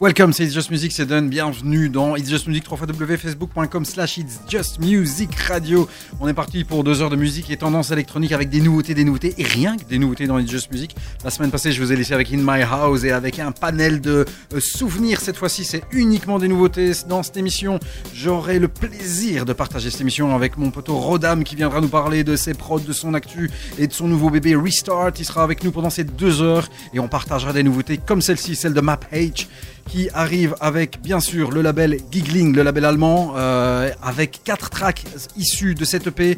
Welcome, c'est It's Just Music, c'est Done. Bienvenue dans It's Just Music, 3 facebook.com slash It's Just Music Radio. On est parti pour deux heures de musique et tendance électronique avec des nouveautés, des nouveautés et rien que des nouveautés dans It's Just Music. La semaine passée, je vous ai laissé avec In My House et avec un panel de euh, souvenirs. Cette fois-ci, c'est uniquement des nouveautés dans cette émission. J'aurai le plaisir de partager cette émission avec mon poteau Rodam qui viendra nous parler de ses prods, de son actu et de son nouveau bébé Restart. Il sera avec nous pendant ces deux heures et on partagera des nouveautés comme celle-ci, celle de Map H qui arrive avec bien sûr le label Giggling, le label allemand, euh, avec quatre tracks issus de cette EP.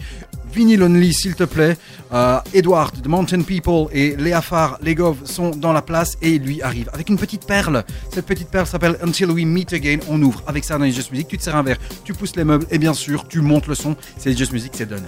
Vinyl Only, s'il te plaît. Euh, Edward, The Mountain People et Léa Farr, Legov sont dans la place et lui arrive avec une petite perle. Cette petite perle s'appelle Until We Meet Again. On ouvre avec ça dans les Just Music. Tu te sers un verre, tu pousses les meubles et bien sûr, tu montes le son. C'est Just Music, c'est done.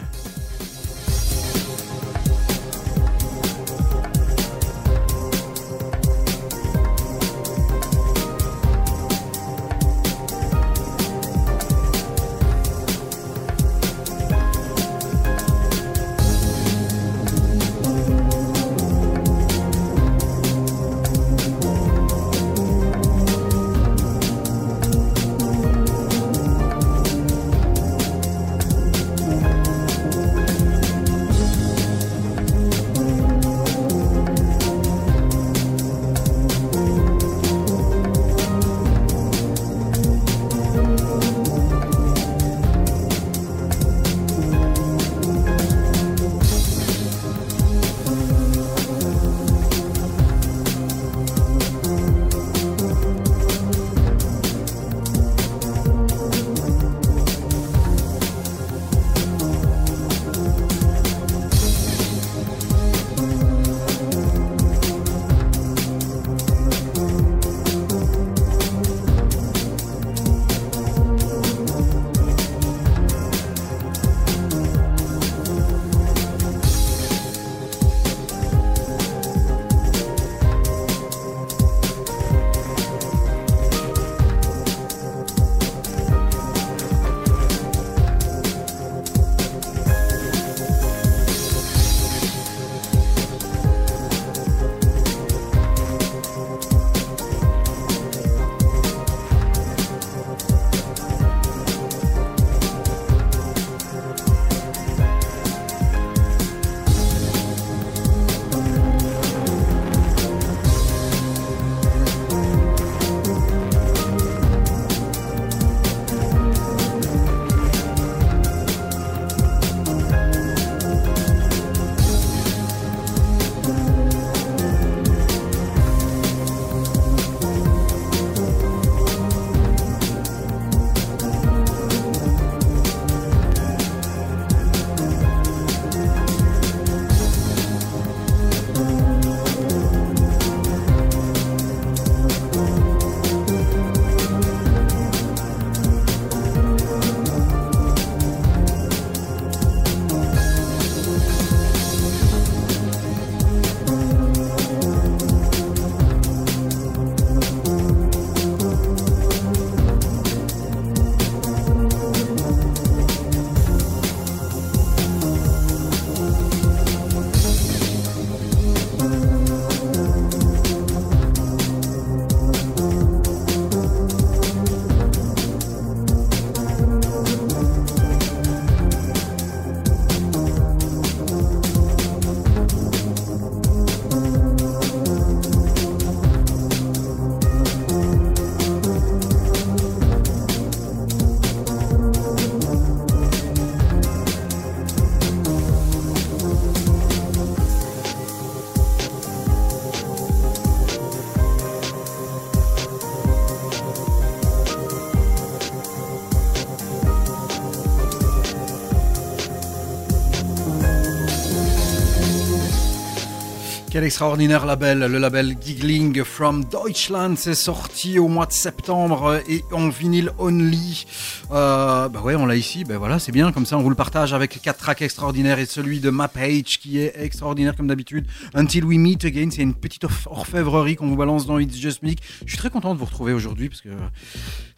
Quel extraordinaire label, le label Giggling from Deutschland, c'est sorti au mois de septembre et en vinyle only. Euh, bah ouais, on l'a ici, bah voilà, c'est bien, comme ça on vous le partage avec quatre tracks extraordinaires et celui de Ma Page qui est extraordinaire comme d'habitude. Until We Meet Again, c'est une petite orfèvrerie qu'on vous balance dans It's Just Music. Je suis très content de vous retrouver aujourd'hui parce que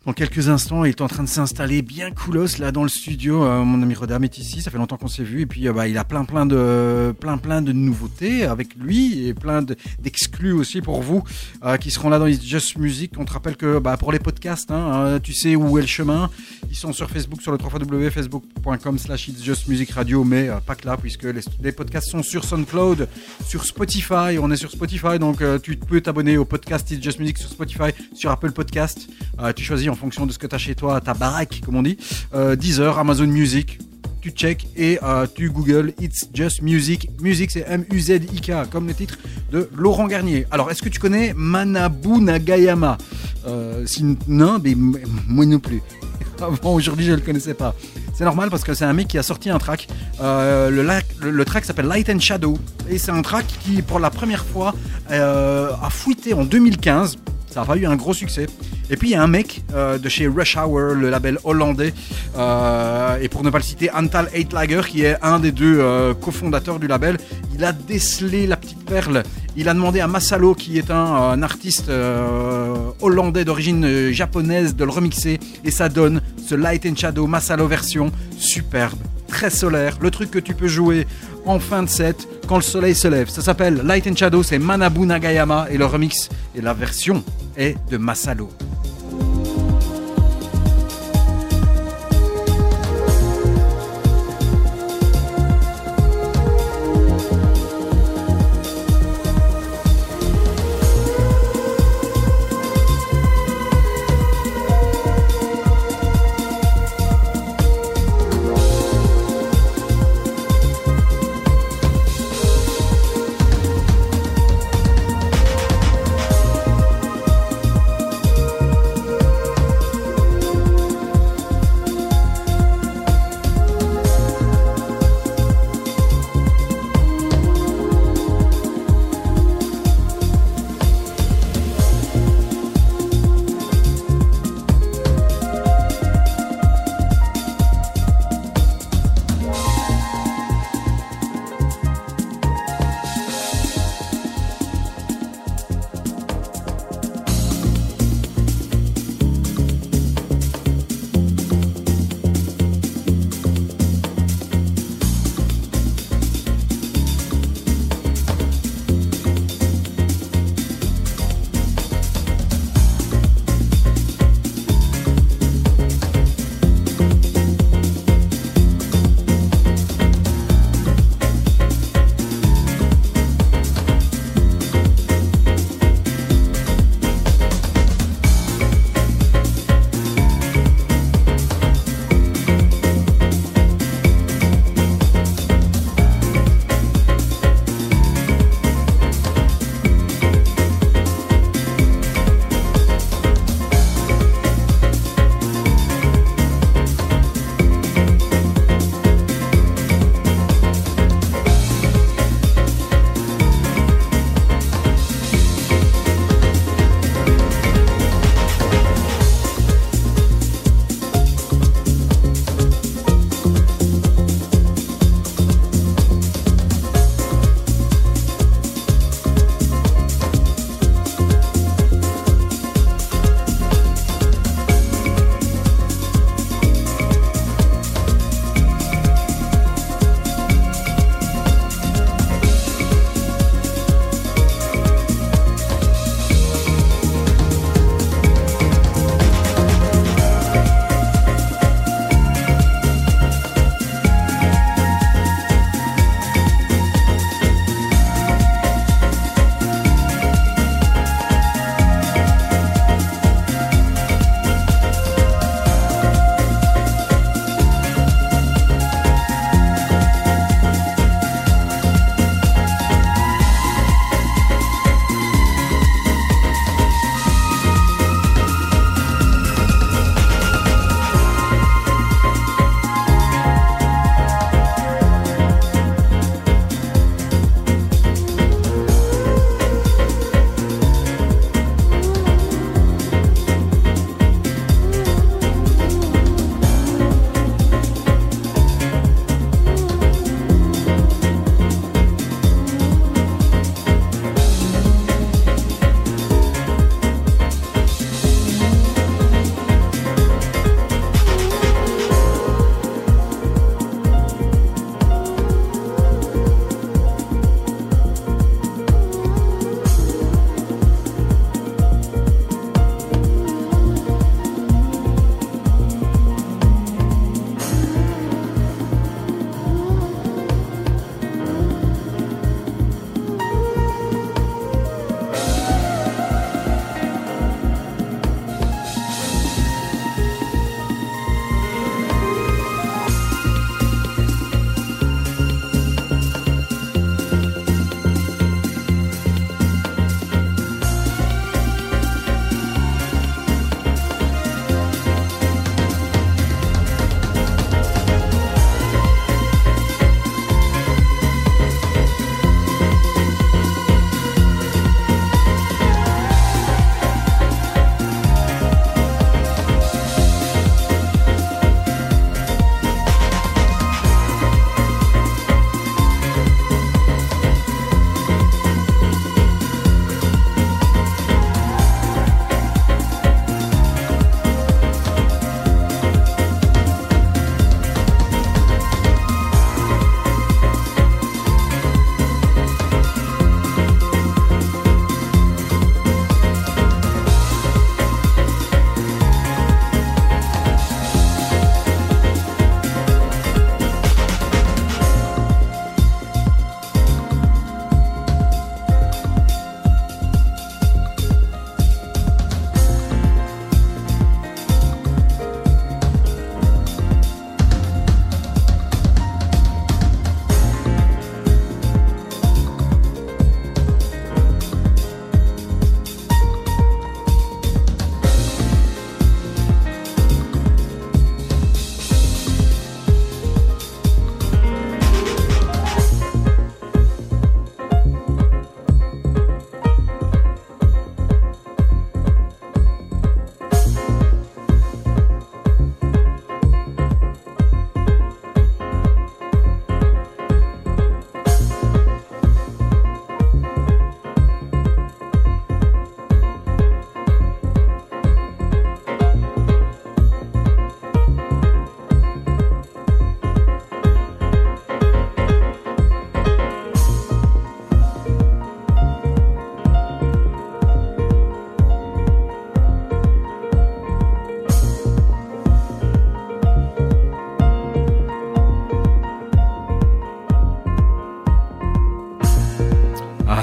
dans quelques instants, il est en train de s'installer bien coolos là dans le studio. Euh, mon ami Rodam est ici, ça fait longtemps qu'on s'est vu et puis euh, bah, il a plein plein de plein plein de nouveautés avec lui et plein d'exclus aussi pour vous euh, qui seront là dans It's Just Music. On te rappelle que bah, pour les podcasts, hein, tu sais où est le chemin. Ils sont sur Facebook sur le 3 facebook.com slash It's Just Music Radio, mais pas que là puisque les, les, podcasts sont sur SoundCloud, sur Spotify. On est sur Spotify donc tu peux t'abonner au podcast It's Just Music sur Spotify, sur Apple Podcast. tu choisis en fonction de ce que tu as chez toi, ta baraque, comme on dit. Euh, Deezer, Amazon Music, tu check et euh, tu Google It's Just Music. Music, c'est M-U-Z-I-K, comme le titre de Laurent Garnier. Alors, est-ce que tu connais Manabu Nagayama? Euh, Non, mais moi non plus. Avant, aujourd'hui, je ne le connaissais pas. C'est normal parce que c'est un mec qui a sorti un track. Le, le, track s'appelle Light and Shadow. Et c'est un track qui, pour la première fois, a fouillé en 2015. Ça n'a pas eu un gros succès. Et puis il y a un mec euh, de chez Rush Hour, le label hollandais, euh, et pour ne pas le citer, Antal Eitlager, qui est un des deux euh, cofondateurs du label. Il a décelé la petite perle. Il a demandé à Masalo, qui est un, artiste hollandais d'origine japonaise, de le remixer. Et ça donne ce Light and Shadow Masalo version superbe, très solaire. Le truc que tu peux jouer en fin de set quand le soleil se lève. Ça s'appelle Light and Shadow, c'est Manabu Nagayama et le remix et la version est de Masalo.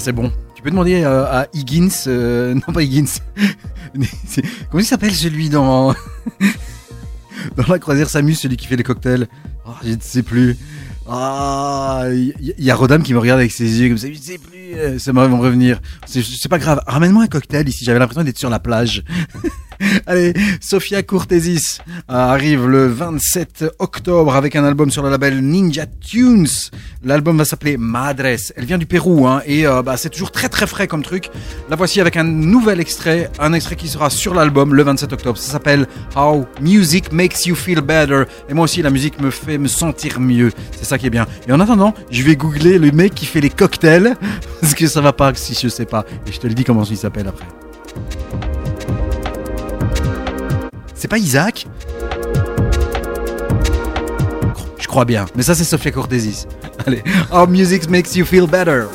C'est bon. Tu peux demander euh, à Higgins, euh, non pas Higgins, comment il s'appelle celui dans dans la croisière Samus, celui qui fait les cocktails? Ah, Je ne sais plus. Ah, il y, a Rodam qui me regarde avec ses yeux comme ça. Je ne sais plus. euh, Ça va me revenir. C'est pas grave. Ramène-moi un cocktail ici. J'avais l'impression d'être sur la plage. Allez, Sofia Courtesis arrive le 27 octobre avec un album sur le label Ninja Tunes. L'album va s'appeler Madres. Elle vient du Pérou hein, et euh, bah, c'est toujours très très frais comme truc. La voici avec un nouvel extrait, un extrait qui sera sur l'album le 27 octobre. Ça s'appelle How Music Makes You Feel Better. Et moi aussi, la musique me fait me sentir mieux. C'est ça qui est bien. Et en attendant, je vais googler le mec qui fait les cocktails parce que ça va pas si je sais pas. Et je te le dis comment il s'appelle après. C'est pas Isaac? Crois bien. Mais ça, c'est Sofia Cortesis. Allez. How music makes you feel better.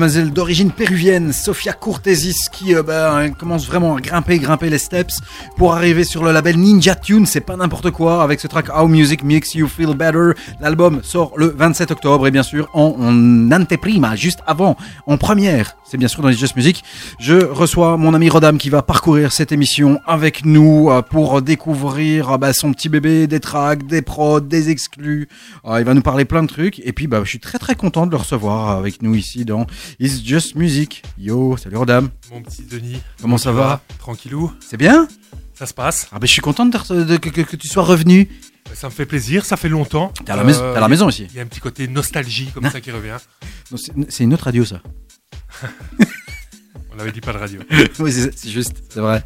La demoiselle d'origine péruvienne, Sofia Courtesis, qui euh, bah, hein, commence vraiment à grimper, grimper les steps pour arriver sur le label Ninja Tune. C'est pas n'importe quoi avec ce track How Music Makes You Feel Better. L'album sort le 27 octobre et bien sûr en, en anteprima, juste avant, en première, c'est bien sûr dans les Just Music. Je reçois mon ami Rodam qui va parcourir cette émission avec nous euh, pour découvrir euh, bah, son petit bébé, des tracks, des prods, des exclus. Euh, il va nous parler plein de trucs. Et puis, bah, je suis très très content de le recevoir avec nous ici dans It's Just Music. Yo, salut Rodam. Mon petit Denis. Comment ça va? Vas C'est bien? Ça se passe. ah, bah, Je suis content de, de- que, que- que tu sois revenu. Ça me fait plaisir, ça fait longtemps. T'es à, la maison- Euh, à la maison ici. Il y a un petit côté nostalgie comme ça qui revient. C'est une autre radio ça. Dit pas de radio. oui, c'est juste, c'est vrai.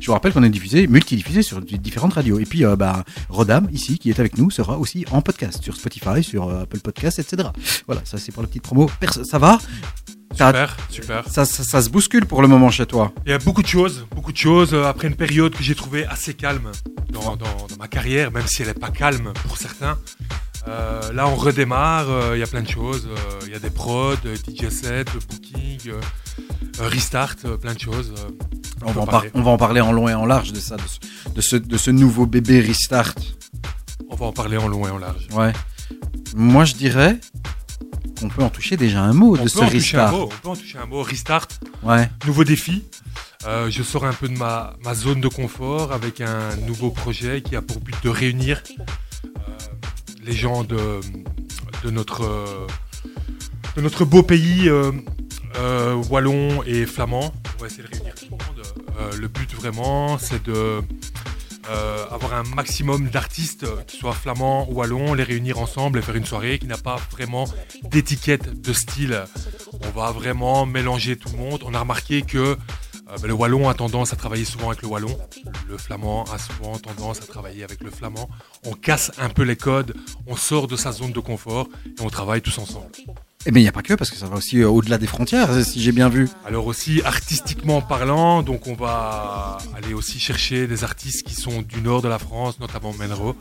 Je vous rappelle qu'on est diffusé, multidiffusé sur di- différentes radios. Et puis, euh, bah, Rodam, ici, qui est avec nous, sera aussi en podcast, sur Spotify, sur euh, Apple Podcast, etc. Voilà, ça c'est pour la petite promo. Perso- ça va? Super, super. ça, ça, ça se bouscule pour le moment chez toi? Il y a beaucoup de choses, beaucoup de choses. euh, Après une période que j'ai trouvée assez calme dans, dans- dans ma carrière, même si elle n'est pas calme pour certains. Euh, là, on redémarre. euh, Il y a plein de choses. euh, Il y a des prods, euh, DJ set, euh, booking, euh, euh, restart, euh, plein de choses. euh, On va, en par- parler. on va en parler en long et en large de ça, de ce, de ce, de ce nouveau bébé Restart. On va en parler en long et en large. Ouais. Moi, je dirais qu'on peut en toucher déjà un mot On de ce Restart. mot. On peut en toucher un mot. Restart. Ouais. Nouveau défi. Euh, je sors un peu de ma, ma zone de confort avec un nouveau projet qui a pour but de réunir euh, les gens de, de, notre, de notre beau pays euh, euh, wallon et flamand. On va essayer de réunir tout le monde. Euh, le but vraiment, c'est de avoir un maximum d'artistes qui soient flamands ou wallons, les réunir ensemble et faire une soirée qui n'a pas vraiment d'étiquette de style. On va vraiment mélanger tout le monde. On a remarqué que euh, ben, le wallon a tendance à travailler souvent avec le wallon. Le flamand a souvent tendance à travailler avec le flamand. On casse un peu les codes, on sort de sa zone de confort et on travaille tous ensemble. Eh bien, il n'y a pas que, parce que ça va aussi euh, au-delà des frontières, si j'ai bien vu. Alors aussi artistiquement parlant, donc on va aller aussi chercher des artistes qui sont du nord de la France, notamment Menro.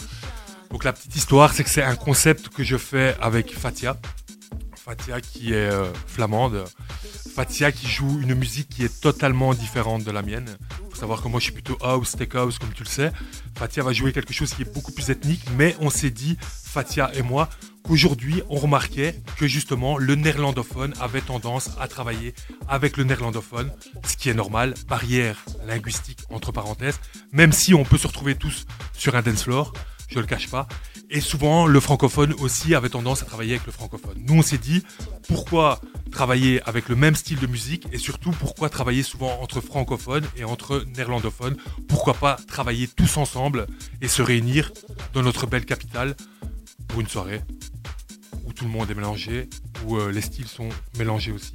Donc la petite histoire, c'est que c'est un concept que je fais avec Fatia. Fatia qui est euh, flamande. Fatia qui joue une musique qui est totalement différente de la mienne. faut savoir que moi je suis plutôt house, tech house comme tu le sais. Fatia va jouer quelque chose qui est beaucoup plus ethnique, mais on s'est dit, Fatia et moi, qu'aujourd'hui on remarquait que justement le néerlandophone avait tendance à travailler avec le néerlandophone, ce qui est normal, barrière linguistique entre parenthèses, même si on peut se retrouver tous sur un dance floor, je le cache pas. Et souvent, le francophone aussi avait tendance à travailler avec le francophone. Nous, on s'est dit, pourquoi travailler avec le même style de musique et surtout, pourquoi travailler souvent entre francophones et entre néerlandophones? Pourquoi pas travailler tous ensemble et se réunir dans notre belle capitale pour une soirée où tout le monde est mélangé, où euh, les styles sont mélangés aussi?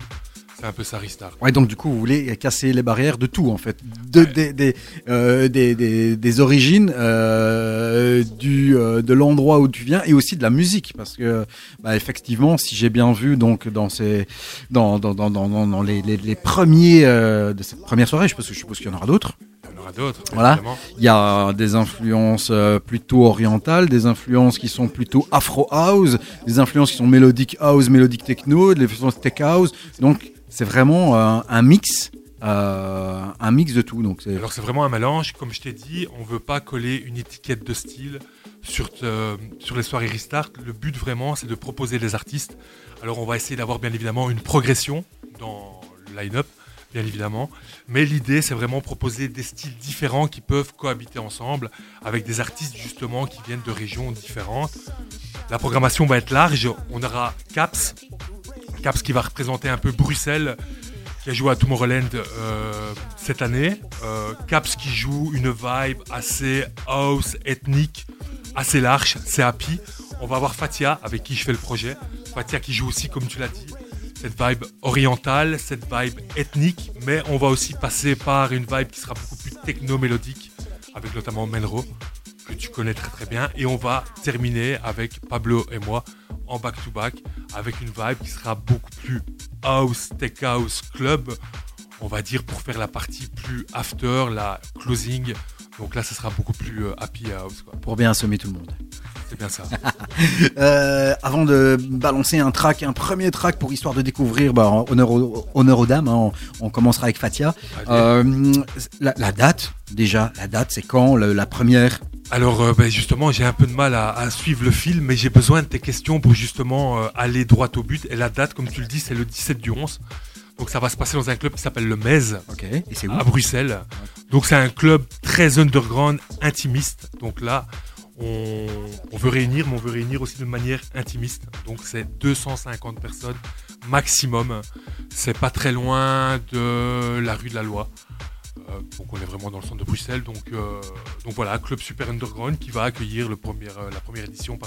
C'est un peu ça, Restart. Ouais, donc du coup, vous voulez casser les barrières de tout, en fait. De, Ouais. des, des, euh, des, des, des origines, euh, du, euh, de l'endroit où tu viens et aussi de la musique. Parce que, bah, effectivement, si j'ai bien vu, donc, dans, ces, dans, dans, dans, dans, dans- les, les, les premiers de cette première soirée, je suppose, je suppose qu'il y en aura d'autres. Il y en aura d'autres, Voilà. évidemment. Il y a des influences plutôt orientales, des influences qui sont plutôt afro house, des influences qui sont mélodique house, mélodique techno, des influences tech house. Donc c'est vraiment euh, un mix, euh, un mix de tout. Donc Alors c'est vraiment un mélange, comme je t'ai dit, on veut pas coller une étiquette de style sur, te- sur les soirées Restart. Le but vraiment c'est de proposer des artistes. Alors on va essayer d'avoir bien évidemment une progression dans le line-up, bien évidemment. Mais l'idée c'est vraiment proposer des styles différents qui peuvent cohabiter ensemble avec des artistes justement qui viennent de régions différentes. La programmation va être large, on aura Caps, Caps qui va représenter un peu Bruxelles qui a joué à Tomorrowland euh, cette année. Euh, Caps qui joue une vibe assez house, ethnique, assez large, c'est happy. On va avoir Fatia avec qui je fais le projet. Fatia qui joue aussi, comme tu l'as dit, cette vibe orientale, cette vibe ethnique, mais on va aussi passer par une vibe qui sera beaucoup plus techno-mélodique, avec notamment Menro, que tu connais très très bien. Et on va terminer avec Pablo et moi en back-to-back, avec une vibe qui sera beaucoup plus house, tech house, club, on va dire pour faire la partie plus after, la closing. Donc là, ça sera beaucoup plus euh, happy house. quoi. pour bien semer tout le monde. C'est bien ça. Euh, avant de balancer un track, un premier track pour histoire de découvrir, bah, honneur, aux, honneur aux dames, hein, on, on commencera avec Fatia. Euh, la, la date, déjà, la date, c'est quand le- la première Alors euh, ben, justement, j'ai un peu de mal à, à suivre le film, mais j'ai besoin de tes questions pour justement euh, aller droit au but. Et la date, comme tu le dis, c'est le 17 du 11. Donc ça va se passer dans un club qui s'appelle le Mez. Et c'est à Bruxelles. Donc c'est un club très underground, intimiste. Donc là, on, on veut réunir, mais on veut réunir aussi de manière intimiste. Donc c'est 250 personnes maximum. C'est pas très loin de la rue de la Loi. Euh, donc on est vraiment dans le centre de Bruxelles. Donc, euh, donc voilà, club super underground qui va accueillir euh, la première édition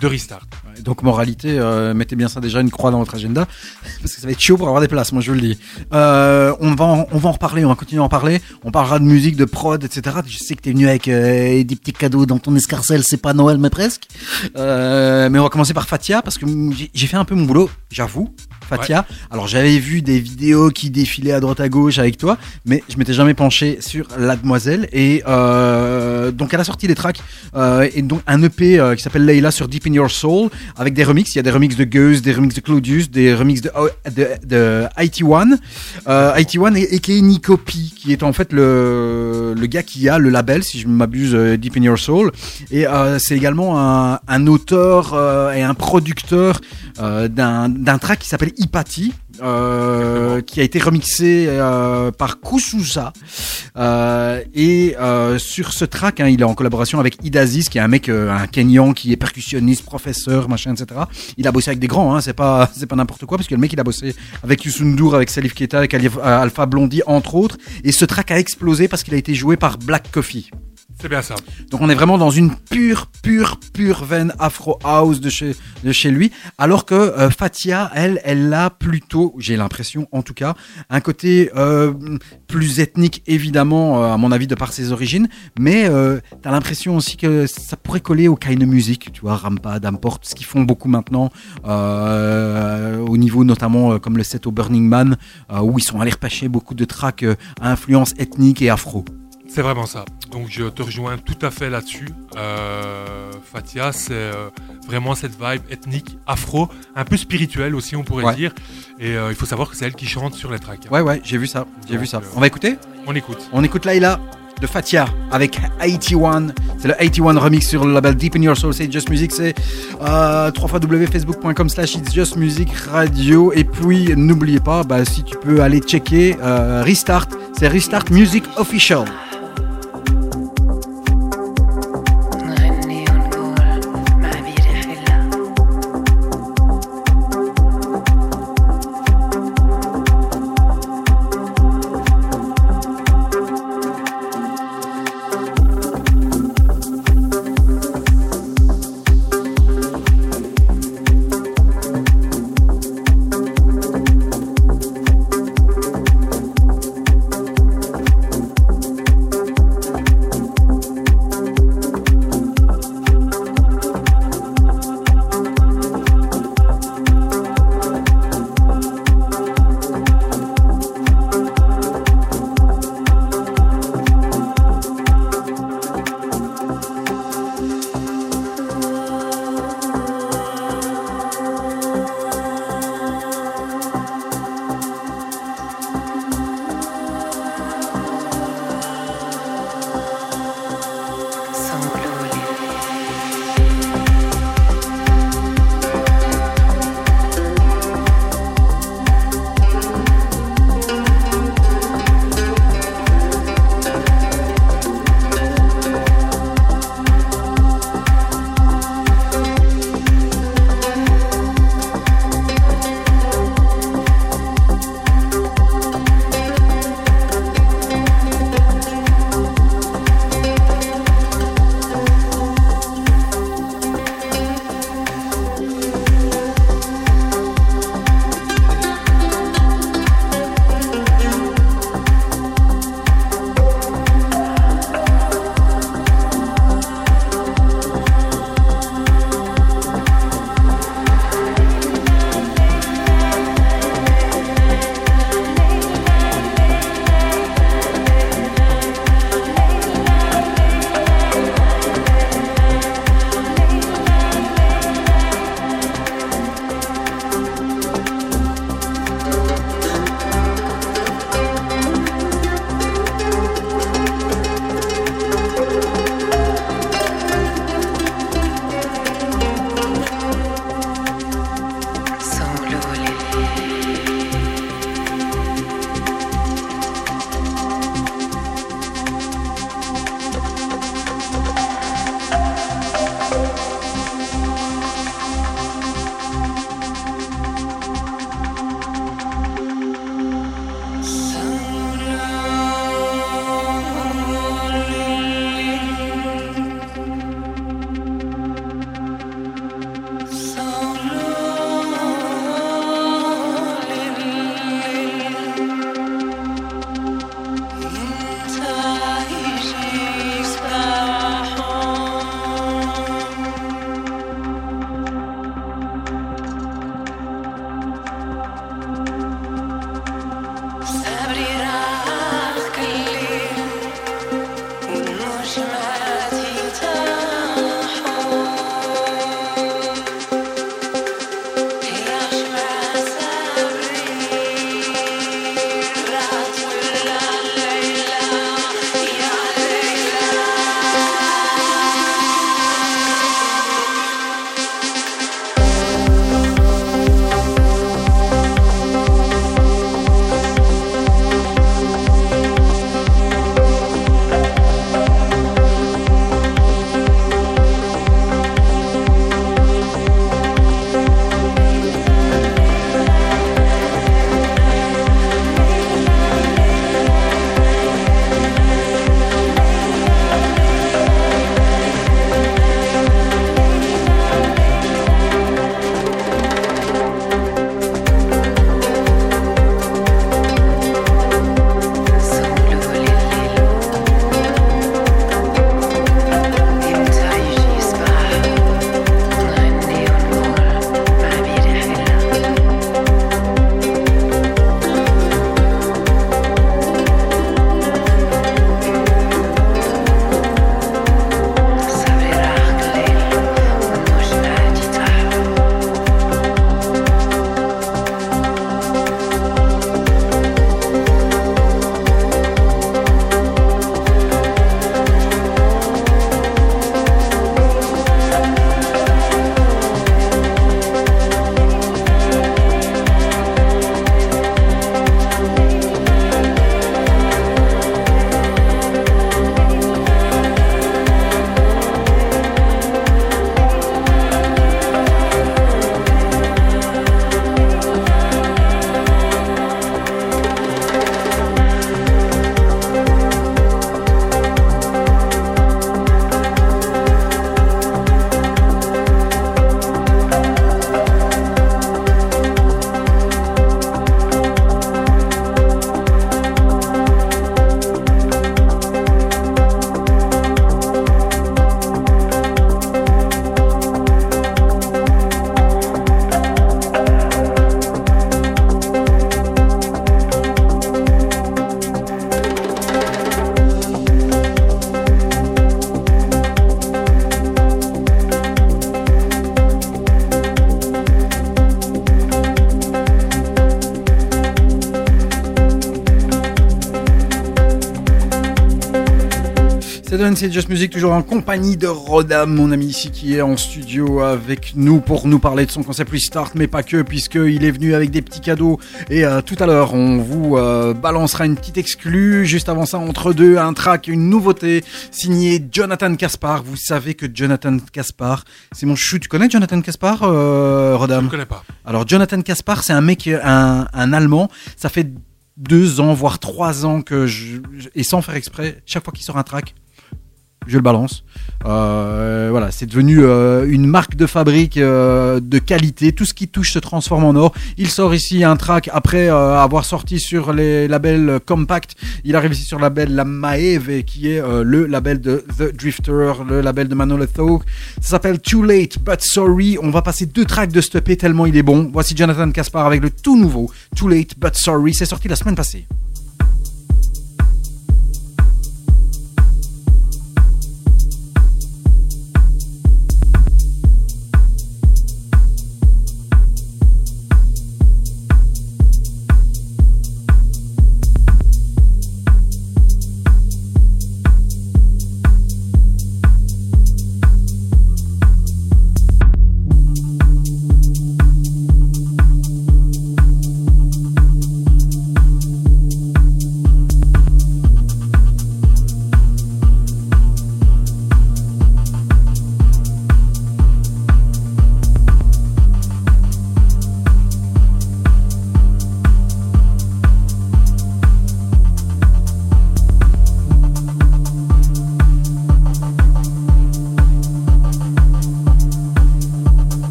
de Restart. Donc moralité, euh, mettez bien ça déjà une croix dans votre agenda parce que ça va être chaud pour avoir des places. Moi je vous le dis. Euh, on va en, on reparler, on va continuer à en parler. On parlera de musique, de prod, etc. Je sais que t'es venu avec euh, des petits cadeaux dans ton escarcelle. C'est pas Noël mais presque. Euh, mais on va commencer par Fatia parce que j'ai fait un peu mon boulot, j'avoue. Fatia. Alors j'avais vu des vidéos qui défilaient à droite à gauche avec toi, mais je m'étais jamais penché sur la demoiselle. Et euh, donc elle a sorti des tracks euh, et donc un EP euh, qui s'appelle Layla sur Deep in Your Soul avec des remixes. Il y a des remixes de Gueuse, des remixes de Claudius, des remixes de, de, de IT1. Euh, IT1 et, et qui est qui est en fait le, le gars qui a le label, si je m'abuse, Deep in Your Soul. Et c'est également un, un auteur et un producteur d'un track qui s'appelle Ipati. Euh, qui a été remixé euh, par Kususa. Euh, et sur ce track hein, il est en collaboration avec Idaziz qui est un mec un Kenyan qui est percussionniste professeur machin etc il a bossé avec des grands hein, c'est pas c'est pas n'importe quoi parce que le mec il a bossé avec Youssou N'Dour avec Salif Keita avec Alpha Blondie entre autres. Et ce track a explosé parce qu'il a été joué par Black Coffee C'est bien ça. donc on est vraiment dans une pure, pure, pure veine Afro House de chez, de chez lui. Alors que euh, Fatia, elle, elle a plutôt, j'ai l'impression en tout cas, un côté euh, plus ethnique évidemment, euh, à mon avis de par ses origines, mais t'as l'impression aussi que ça pourrait coller au kind of music, tu vois, Rampa, Damport, ce qu'ils font beaucoup maintenant, au niveau notamment comme le set au Burning Man, où ils sont allés repêcher beaucoup de tracks à influence ethnique et afro. C'est vraiment ça. Donc je te rejoins tout à fait là-dessus. Euh, Fatia, c'est euh, vraiment cette vibe ethnique, afro, un peu spirituelle aussi, on pourrait Ouais. dire. Et euh, il faut savoir que c'est elle qui chante sur les tracks. hein. Ouais, ouais, j'ai vu ça, j'ai vu ça. On va écouter? On écoute. On écoute Laila de Fatia avec 81. C'est le 81 remix sur le label Deep in Your Soul. C'est Just Music. C'est euh, www.facebook.com slash It's Just Music Radio. Et puis, n'oubliez pas, bah, si tu peux aller checker euh, Restart. C'est Restart Music Official. C'est Just Music, toujours en compagnie de Rodam, mon ami ici qui est en studio avec nous pour nous parler de son concept Restart, mais pas que, puisqu'il est venu avec des petits cadeaux. Et euh, tout à l'heure, on vous euh, balancera une petite exclue. Juste avant ça, entre deux, un track, une nouveauté signée Jonathan Caspar. Vous savez que Jonathan Caspar, c'est mon chou. Tu connais Jonathan Caspar, euh, Je ne Rodam connais pas. alors Jonathan Caspar, c'est un mec, un, un Allemand. Ça fait deux ans, voire trois ans que je- et sans faire exprès, chaque fois qu'il sort un track, je le balance. Euh, voilà, c'est devenu euh, une marque de fabrique euh, de qualité. Tout ce qui touche se transforme en or. Il sort ici un track après avoir sorti sur les labels Compact. Il arrive ici sur le label La Maeve, qui est le label de The Drifter, le label de Manolo Thog. Ça s'appelle Too Late But Sorry. On va passer deux tracks de EP tellement il est bon. Voici Jonathan Caspar avec le tout nouveau Too Late But Sorry. C'est sorti la semaine passée.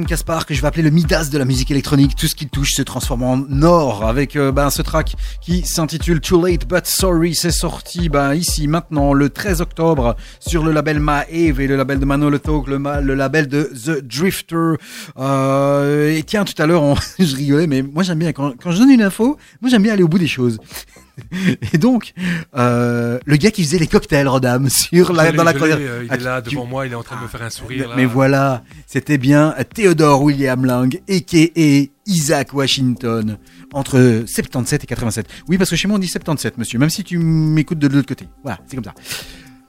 Jonathan Caspar, que je vais appeler le Midas de la musique électronique. Tout ce qu'il touche se transforme en or avec euh, ben, ce track qui s'intitule Too Late But Sorry. C'est sorti ben, ici maintenant le 13 octobre sur le label Maeve et le label de Manolo Talk, le, le label de The Drifter. Euh, et tiens, tout à l'heure, je rigolais, mais moi j'aime bien, quand, quand je donne une info, moi j'aime bien aller au bout des choses. Et donc, euh, le gars qui faisait les cocktails, Rodam, sur la, dans la première- euh, il Ah, est là devant moi, il est en train de me faire un sourire. là. mais voilà, c'était bien Theodore William Lang, a.k.a. Isaac Washington, entre 77 et 87. Oui, parce que chez moi on dit 77, monsieur, même si tu m'écoutes de l'autre côté. Voilà, c'est comme ça.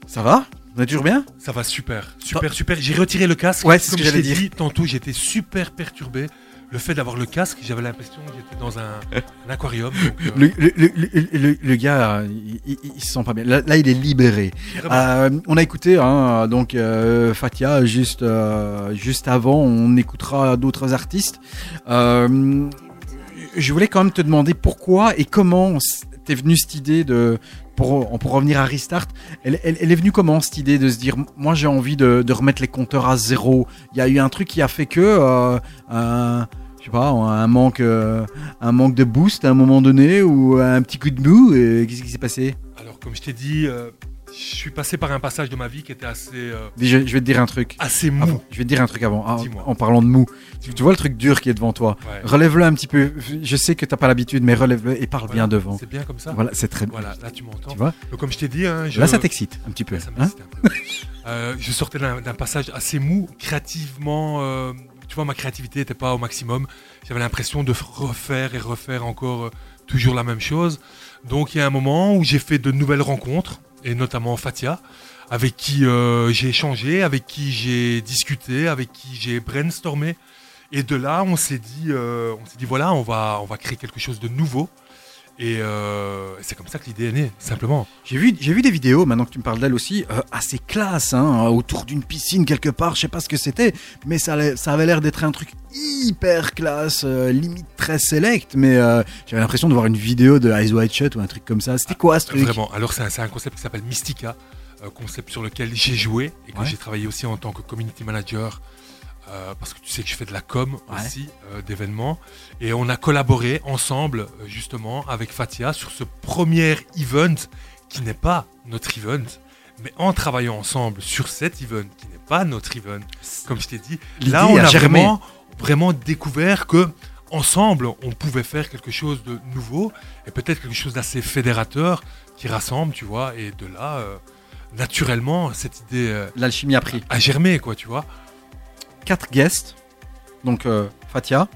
Ça va? Vous êtes toujours bien? Ça va super, super, super. J'ai retiré le casque. Ouais, c'est ce que dire. dit tantôt, j'étais super perturbé. Le fait d'avoir le casque, j'avais l'impression que j'étais dans un, un aquarium. donc, euh, le, gars, il, il- se sent pas bien. Là, là, il est libéré. Euh, on a écouté hein, donc euh, Fatia juste juste avant. On écoutera d'autres artistes. Je voulais quand même te demander pourquoi et comment t'es venue cette idée de pour pour revenir à Restart. Elle, elle, elle est venue comment cette idée de se dire moi j'ai envie de, de remettre les compteurs à zéro? Il y a eu un truc qui a fait que euh, je sais pas un manque euh, un manque de boost à un moment donné ou un petit coup de mou. et Qu'est-ce qui s'est passé? Alors, comme je t'ai dit, euh, je suis passé par un passage de ma vie qui était assez, euh, je vais te dire un truc. assez mou. Avant, je vais te dire un truc avant, en, en parlant de mou. Tu, tu vois le truc dur qui est devant toi. Ouais. Relève-le un petit peu. Je sais que t'as pas l'habitude, mais relève-le et parle Voilà, bien devant. C'est bien comme ça. Voilà, c'est très bien. Voilà, là tu m'entends. Tu vois? Donc, comme je t'ai dit, hein, je- Là, ça t'excite un petit peu. Ça hein? m'excite un peu. Euh, je sortais d'un d'un passage assez mou, créativement. Tu vois, ma créativité n'était pas au maximum. J'avais l'impression de refaire et refaire encore euh, toujours la même chose. Donc il y a un moment où j'ai fait de nouvelles rencontres, et notamment Fatia, avec qui euh, j'ai échangé, avec qui j'ai discuté, avec qui j'ai brainstormé. Et de là, on s'est dit, euh, on s'est voilà, on va, on va créer quelque chose de nouveau. Et euh, c'est comme ça que l'idée est née, simplement. J'ai vu, j'ai vu des vidéos, maintenant que tu me parles d'elle aussi, euh, assez classe, hein, autour d'une piscine quelque part, je sais pas ce que c'était, mais ça, ça avait l'air d'être un truc hyper classe, euh, limite très select, mais j'avais l'impression de voir une vidéo de Eyes Wide Shut ou un truc comme ça. C'était quoi ce truc? Vraiment. Alors, c'est un, concept qui s'appelle Mystica, concept sur lequel j'ai joué et que Ouais. j'ai travaillé aussi en tant que community manager. Euh, parce que tu sais que je fais de la com Ouais. aussi, euh, d'événements. Et on a collaboré ensemble, euh, justement, avec Fatia sur ce premier event qui n'est pas notre event. Mais en travaillant ensemble sur cet event qui n'est pas notre event, comme je t'ai dit, là on a vraiment, vraiment découvert que ensemble on pouvait faire quelque chose de nouveau et peut-être quelque chose d'assez fédérateur qui rassemble, tu vois. Et de là, euh, naturellement, cette idée L'alchimie a pris. a germé, quoi, tu vois. Quatre guests, donc euh, Fatia,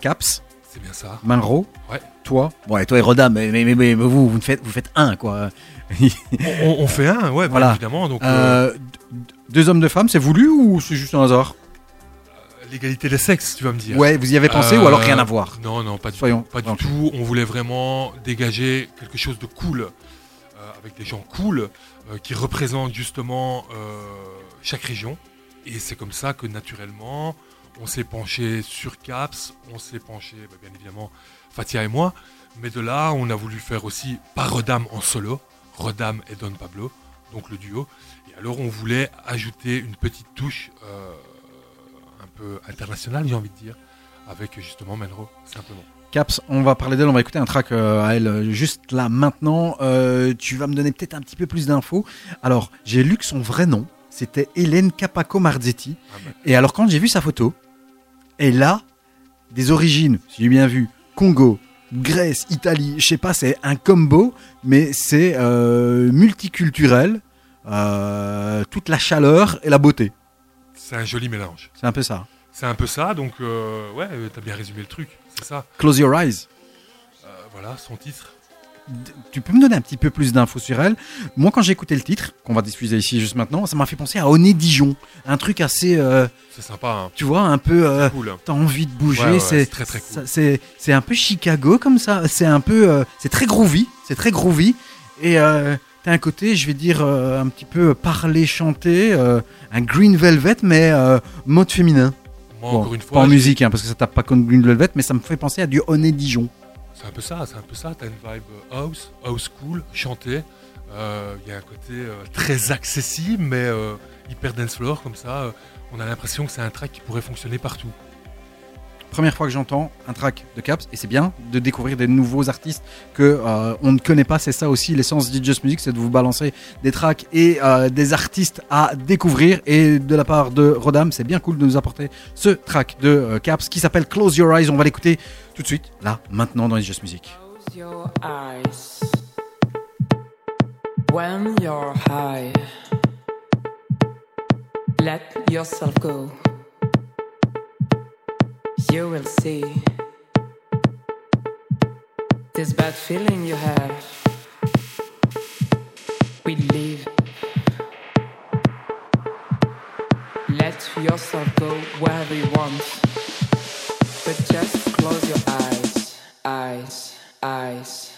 Caps, C'est bien ça. Manro, Ouais. toi, bon, et toi et Roda, mais, mais, mais, mais vous, vous faites, vous faites un, quoi. On, fait un, ouais, Voilà. évidemment. Donc, euh, Euh, deux hommes, deux femmes, c'est voulu ou c'est juste un hasard? L'égalité des sexes, tu vas me dire. Ouais, vous y avez pensé ou alors rien à Euh, voir Non, non, pas du, Soyons- pas du soyons tout. On voulait vraiment dégager quelque chose de cool, euh, avec des gens cool, euh, qui représentent justement euh, chaque région. Et c'est comme ça que naturellement, on s'est penché sur Caps, on s'est penché, bah, bien évidemment, Fatia et moi. Mais de là, on a voulu faire aussi, pas Redam en solo, Redam et Don Pablo, donc le duo. Et alors, on voulait ajouter une petite touche, euh, un peu international, j'ai envie de dire, avec justement Melro, simplement. Caps, on va parler d'elle, on va écouter un track euh, à elle euh, juste là maintenant. Tu vas me donner peut-être un petit peu plus d'infos. Alors, j'ai lu que son vrai nom, c'était Hélène Capaco Marzetti. Ah bah, Et alors, quand j'ai vu sa photo, elle a des origines, si j'ai bien vu, Congo, Grèce, Italie, je sais pas, c'est un combo, mais c'est euh, multiculturel, euh, toute la chaleur et la beauté. c'est un joli mélange. C'est un peu ça. C'est un peu ça, donc euh, ouais, euh, t'as bien résumé le truc, c'est ça. Close Your Eyes. Voilà, son titre. Tu peux me donner un petit peu plus d'infos sur elle Moi, quand j'ai écouté le titre, qu'on va diffuser ici juste maintenant, ça m'a fait penser à Oné Dijon. Un truc assez, euh, C'est sympa, hein. tu vois, un peu... euh, cool. hein. T'as envie de bouger, Ouais, ouais, c'est très, très cool. C'est c'est un peu Chicago comme ça. C'est un peu, euh, c'est très groovy, c'est très groovy. Et euh, t'as un côté, je vais dire, un petit peu parler, chanter, un Green Velvet, mais mode féminin. Moi, Bon, encore une pas fois, en j'ai- musique, hein, parce que ça tape pas comme Green Velvet, mais ça me fait penser à du Oné Dijon. C'est un peu ça, c'est un peu ça. T'as une vibe euh, house, house cool, chanté. Euh, Il y a un côté euh, très accessible, mais euh, hyper dance floor, comme ça. euh, on a l'impression que c'est un track qui pourrait fonctionner partout. Première fois que j'entends un track de Caps, et c'est bien de découvrir des nouveaux artistes que euh, on ne connaît pas. C'est ça aussi l'essence de Music, c'est de vous balancer des tracks et euh, des artistes à découvrir. Et de la part de Rodam, c'est bien cool de nous apporter ce track de euh, Caps qui s'appelle Close Your Eyes. On va l'écouter tout de suite, là, maintenant dans Just Music. Close your eyes when you're high. Let yourself go. You will see this bad feeling you have. We leave. Let yourself go wherever you want. But just close your eyes, eyes, eyes,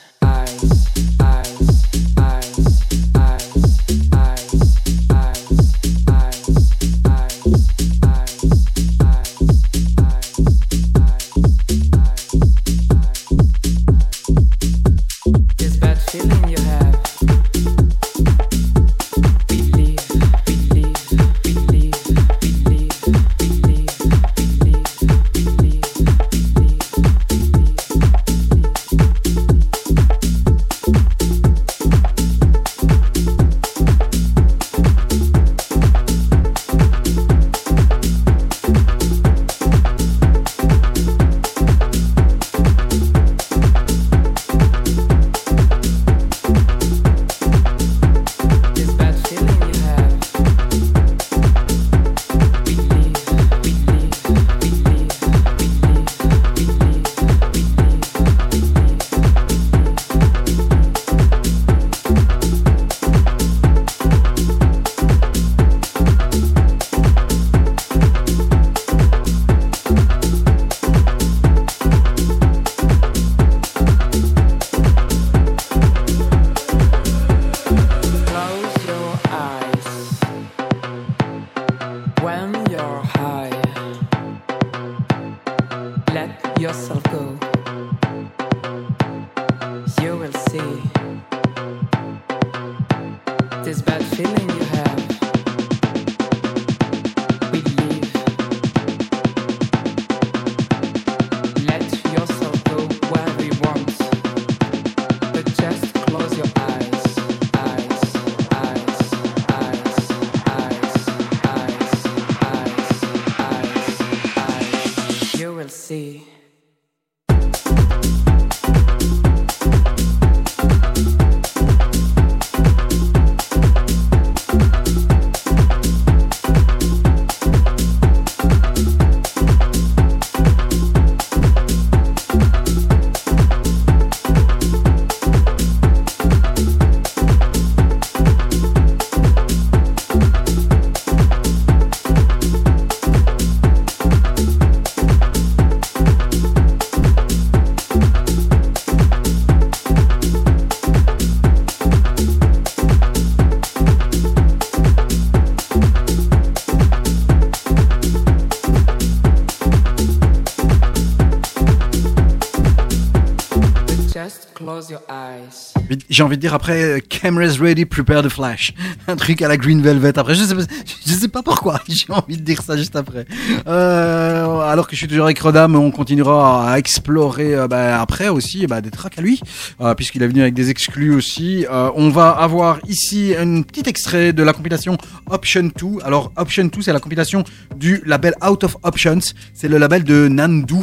J'ai envie de dire après, euh, cameras ready, prepare the flash. Un truc à la Green Velvet après. Je sais pas, je sais pas pourquoi. J'ai envie de dire ça juste après. Euh, alors que je suis toujours avec Rodam, on continuera à explorer euh, bah, après aussi bah, des tracks à lui, euh, puisqu'il est venu avec des exclus aussi. On va avoir ici un petit extrait de la compilation Option 2. Alors Option 2, c'est la compilation du label Out of Options. C'est le label de Nandu.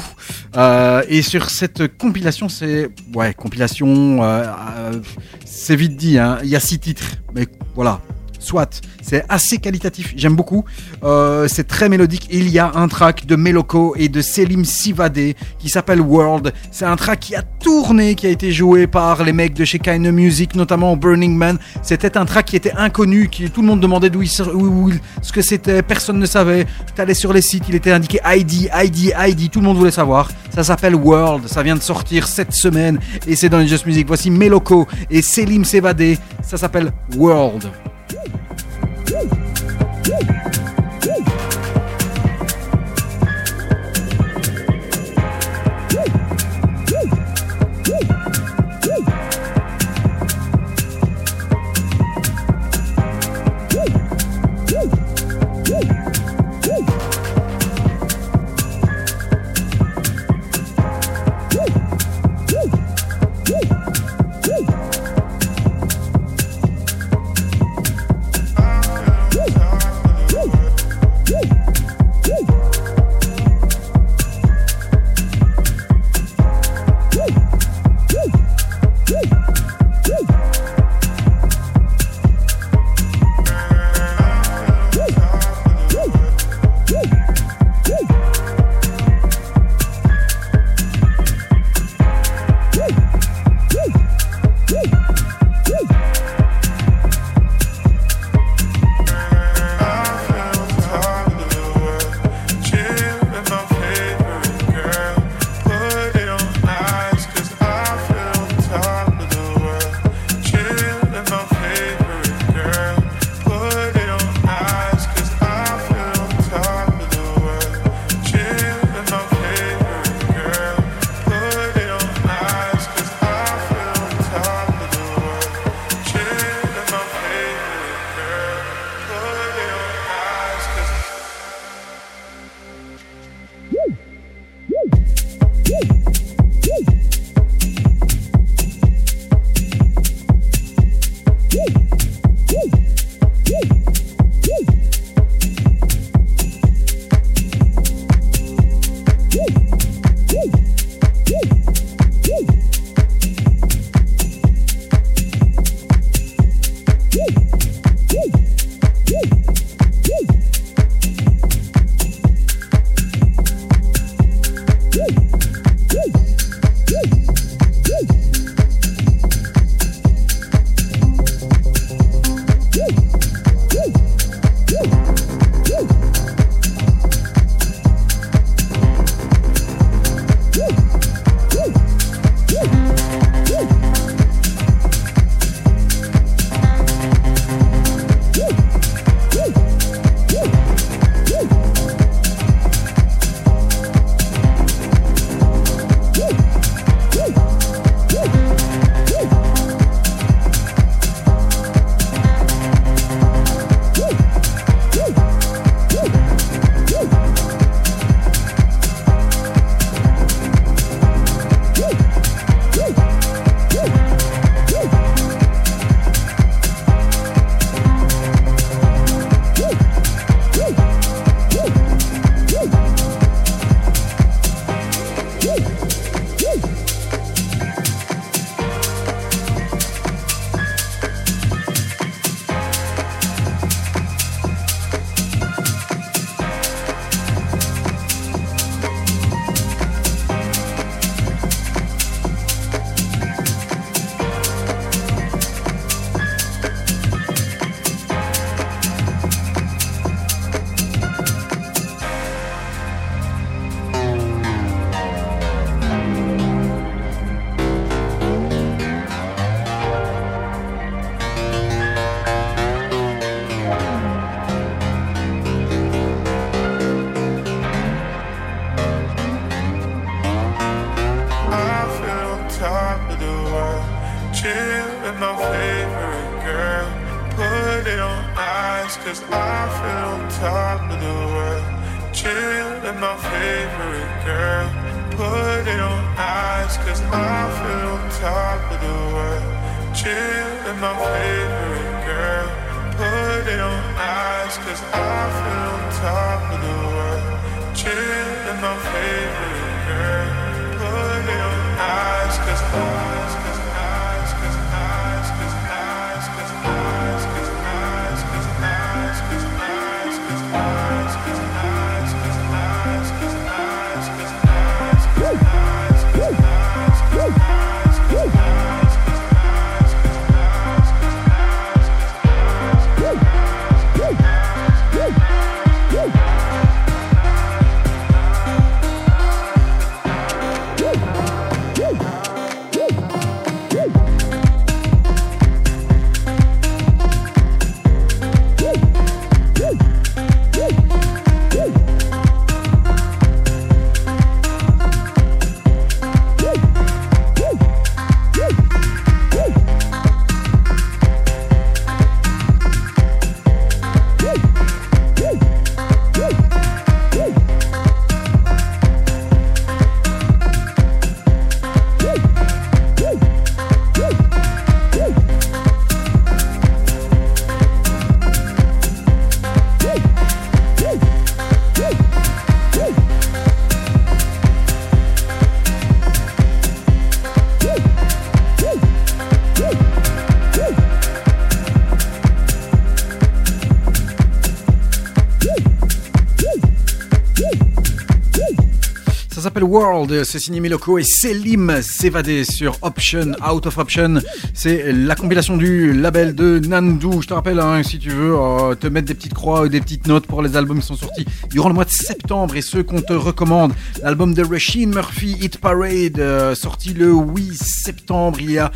Et sur cette compilation, c'est ouais compilation, c'est vite dit. Hein. Il y a six titres, mais voilà. Soit, c'est assez qualitatif, j'aime beaucoup. Euh, c'est très mélodique. Il y a un track de Meloko et de Selim Sivade qui s'appelle World. C'est un track qui a tourné, qui a été joué par les mecs de chez Kind Music, notamment Burning Man. C'était un track qui était inconnu, tout le monde demandait d'où il, ce que c'était, personne ne savait. T'allais sur les sites, il était indiqué ID, ID, ID, tout le monde voulait savoir. Ça s'appelle World, ça vient de sortir cette semaine et c'est dans les Just Music. Voici Meloko et Selim Sevade, ça s'appelle World. I feel cause I feel on top of the world. Chill and my favorite girl. Put it on World, c'est signé Miloko et Selim s'évader sur Option, Out of Option. C'est la compilation du label de Nandu. Je te rappelle, hein, si tu veux euh, te mettre des petites croix des petites notes pour les albums qui sont sortis durant le mois de septembre et ceux qu'on te recommande. L'album de Rasheen Murphy, Hit Parade, euh, sorti le 8 septembre. Il y a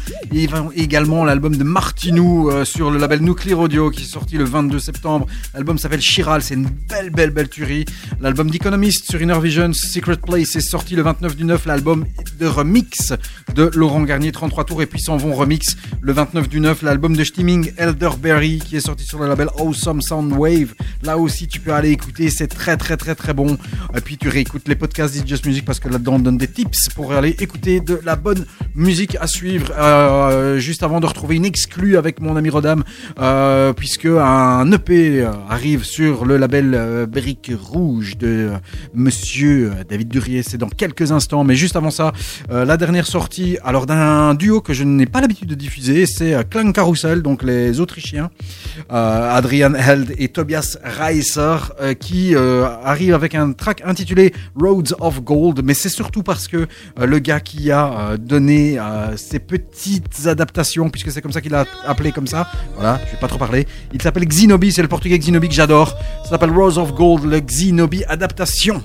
également l'album de Martinou euh, sur le label Nuclear Audio qui est sorti le 22 septembre. L'album s'appelle Chiral, c'est une belle, belle, belle tuerie. L'album d'Economist sur Inner Vision, Secret Place, est sorti le 29 du 9. L'album de remix de Laurent Garnier, 33 tours, et puis s'en vont remix le 29 du 9. L'album de Stimming, Elderberry, qui est sorti sur le label Awesome Sound Wave. Là aussi, tu peux aller écouter, c'est très, très, très, très bon. Et puis, tu réécoutes les podcasts d'It Just Music parce que là-dedans, on donne des tips pour aller écouter de la bonne musique à suivre. Euh, juste avant de retrouver une exclue avec mon ami Rodam, euh, puisque un EP arrive sur le label euh, Brique Rouge de Monsieur David Durier. C'est dans quelques instants, mais juste avant ça, la dernière sortie, alors d'un duo que je n'ai pas l'habitude de diffuser, c'est euh, Clan Carousel, donc les Autrichiens, euh, Adrian Held et Tobias Reiser, euh, qui euh, arrivent avec un track intitulé Roads of Gold, mais c'est surtout parce que euh, le gars qui a euh, donné euh, ces petites adaptations, puisque c'est comme ça qu'il a appelé comme ça, voilà, je vais pas trop parler, il s'appelle Xinobi, c'est le portugais Xinobi que j'adore, ça s'appelle Rose of Gold, le Xinobi adaptation.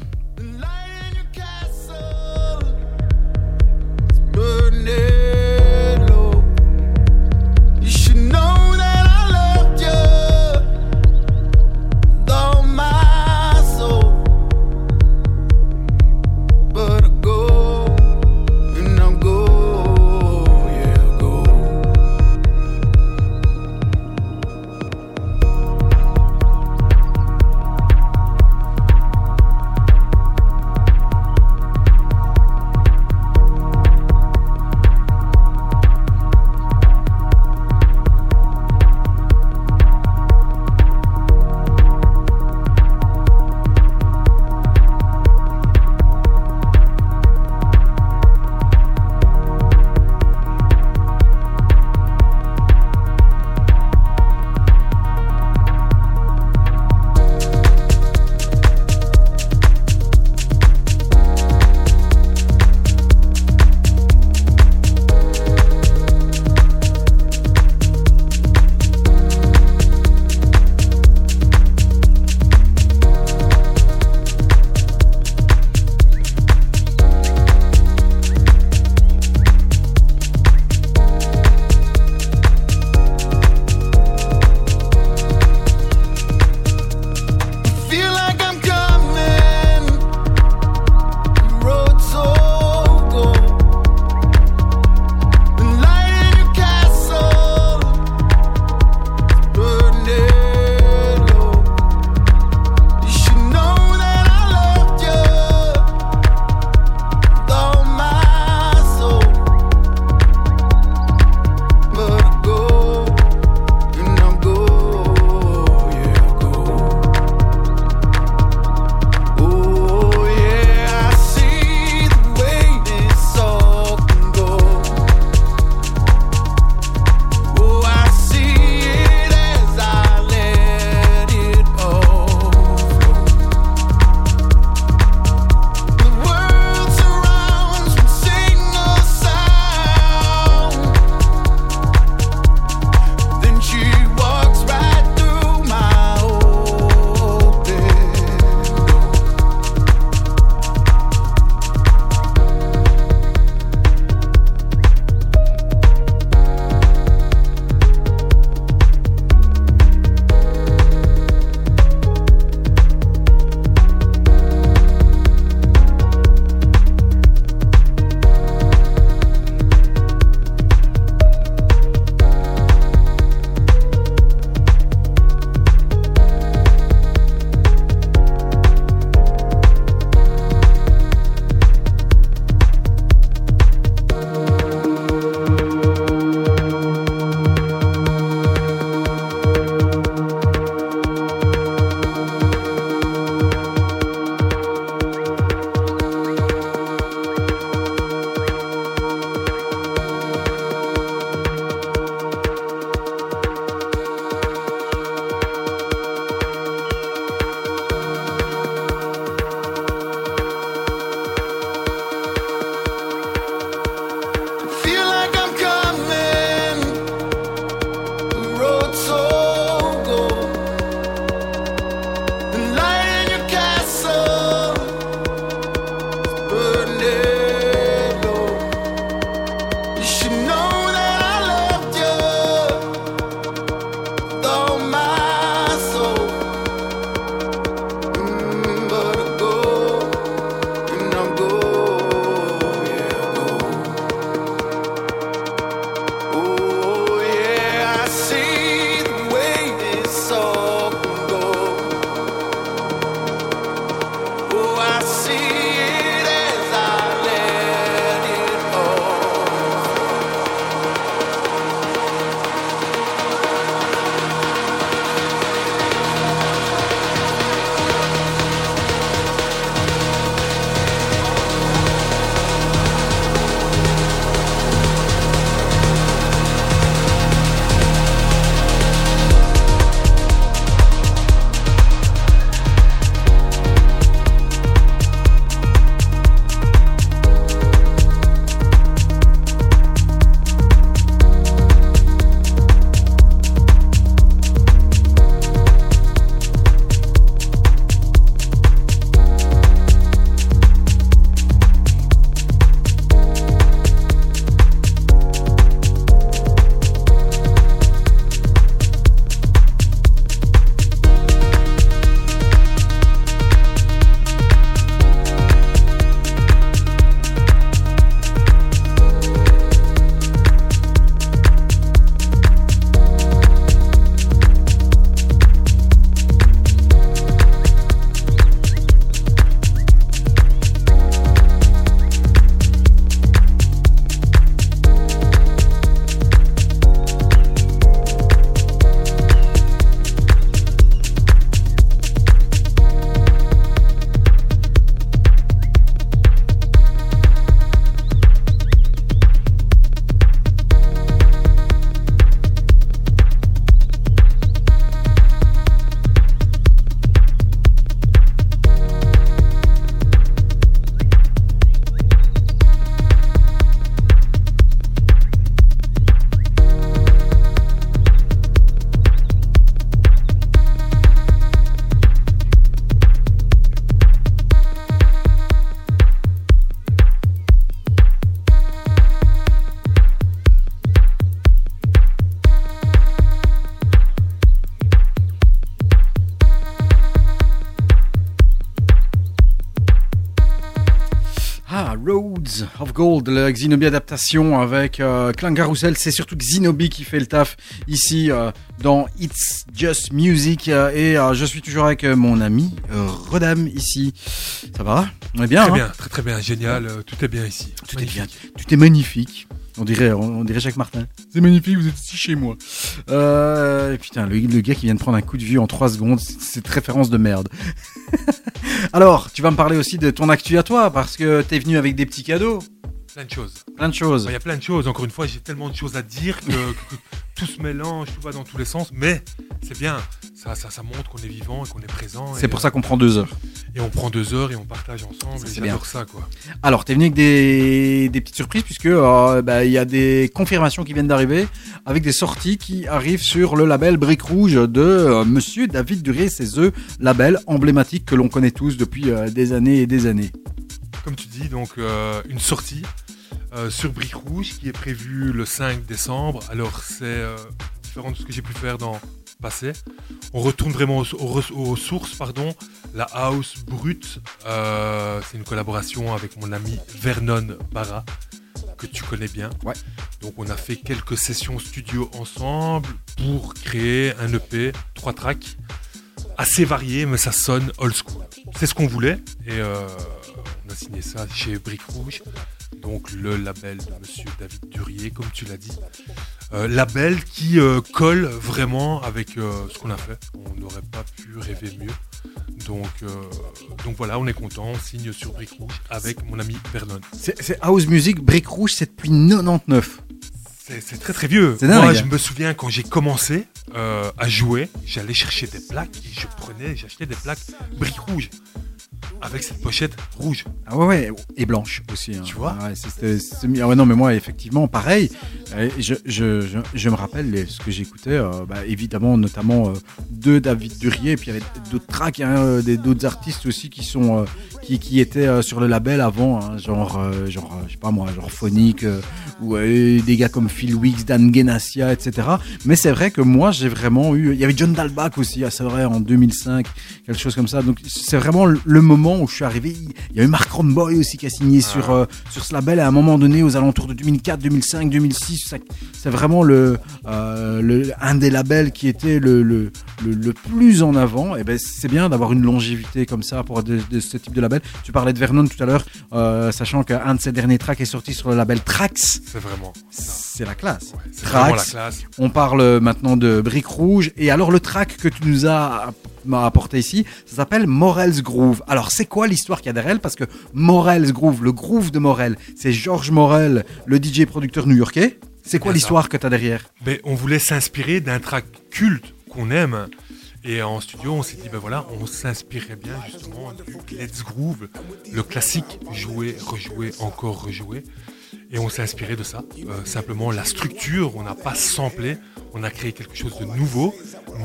Of Gold, la Xinobi adaptation avec euh, Clan Carousel. C'est surtout Xinobi qui fait le taf ici euh, dans It's Just Music. euh, et euh, je suis toujours avec mon ami Rodam ici. Ça va? On est bien, Très hein? bien, très très bien, génial, tout est bien ici. Tout est bien. Tout est magnifique. On dirait, on, dirait Jacques Martin. C'est magnifique, vous êtes ici chez moi. Euh, putain, le, le gars qui vient de prendre un coup de vieux en 3 secondes, cette référence de merde. Alors, tu vas me parler aussi de ton actu à toi, parce que t'es venu avec des petits cadeaux. Plein de choses. Plein de choses. Il y a plein de choses. Encore une fois, j'ai tellement de choses à dire que, que- que tout se mélange, tout va dans tous les sens. Mais c'est bien. Ça, ça, ça montre qu'on est vivant et qu'on est présent. C'est pour ça qu'on prend deux heures. Et on prend deux heures et on partage ensemble. J'adore ça, quoi. Alors, t'es venu avec des, des petites surprises puisque euh, bah, il y a des confirmations qui viennent d'arriver avec des sorties qui arrivent sur le label Brique Rouge de euh, Monsieur David Durier. C'est The label emblématique que l'on connaît tous depuis euh, des années et des années. Comme tu dis, donc une sortie euh, sur Brique Rouge qui est prévue le 5 décembre. Alors c'est euh, différent de ce que j'ai pu faire dans le passé. On retourne vraiment aux, aux- aux sources, pardon. La house brute, euh, c'est une collaboration avec mon ami Vernon Barra que tu connais bien. Ouais. Donc on a fait quelques sessions studio ensemble pour créer un EP, trois tracks assez variés, mais ça sonne old school. C'est ce qu'on voulait et on a signé ça chez Brique Rouge, donc le label de Monsieur David Durier, comme tu l'as dit. Euh, label qui euh, colle vraiment avec euh, ce qu'on a fait. On n'aurait pas pu rêver mieux. Donc, donc voilà, on est content, on signe sur Brique Rouge avec mon ami Vernon. C'est House Music, Brique Rouge, c'est depuis 99. C'est très très vieux. Dingue. Moi, je me souviens quand j'ai commencé à jouer, j'allais chercher des plaques et je prenais, j'achetais des plaques briques rouges avec cette pochette rouge. Ah ouais, ouais, et blanche aussi. hein. Tu vois Ouais, c'était- c'était- ah ouais, non, mais moi, effectivement, pareil. Je, je, je, je me rappelle ce que j'écoutais, euh, bah, évidemment, notamment euh, de David Durier, et puis il y avait d'autres tracks, hein, euh, d'autres artistes aussi qui sont euh, qui, qui étaient euh, sur le label avant, hein, genre, euh, genre, euh, je sais pas moi, genre Phonique, euh, ou des gars comme Phil Weeks, Dan Genassia, etc. Mais c'est vrai que moi, j'ai vraiment eu. Il y avait John Dalbach aussi, ah, c'est vrai, en 2005, quelque chose comme ça. Donc c'est vraiment le- moment où je suis arrivé. Il y a eu Mark Romboy aussi qui a signé sur, euh, sur ce label à un moment donné, aux alentours de 2004, 2005, 2006. ça- C'est vraiment le, euh, le, un des labels qui était le, le, le, le plus en avant. Et ben c'est bien d'avoir une longévité comme ça pour de, de ce type de label. Tu parlais de Vernon tout à l'heure, euh, sachant qu'un de ses derniers tracks est sorti sur le label Trax. C'est vraiment. C'est la classe. Ouais, c'est vraiment la classe. On parle maintenant de Brique Rouge. Et alors, le track que tu nous as m'a apporté ici, ça s'appelle Morel's Groove. Alors, c'est quoi l'histoire qu'il y a derrière elle? Parce que Morel's Groove, le groove de Morel, c'est George Morel, le DJ producteur new-yorkais. C'est quoi l'histoire que tu as derrière? Mais on voulait s'inspirer d'un track culte qu'on aime. Et en studio, on s'est dit, ben voilà, on s'inspirait bien justement du Let's Groove, le classique, jouer, rejouer, encore rejouer. Et on s'est inspiré de ça. Euh, simplement, la structure, on n'a pas samplé, on a créé quelque chose de nouveau,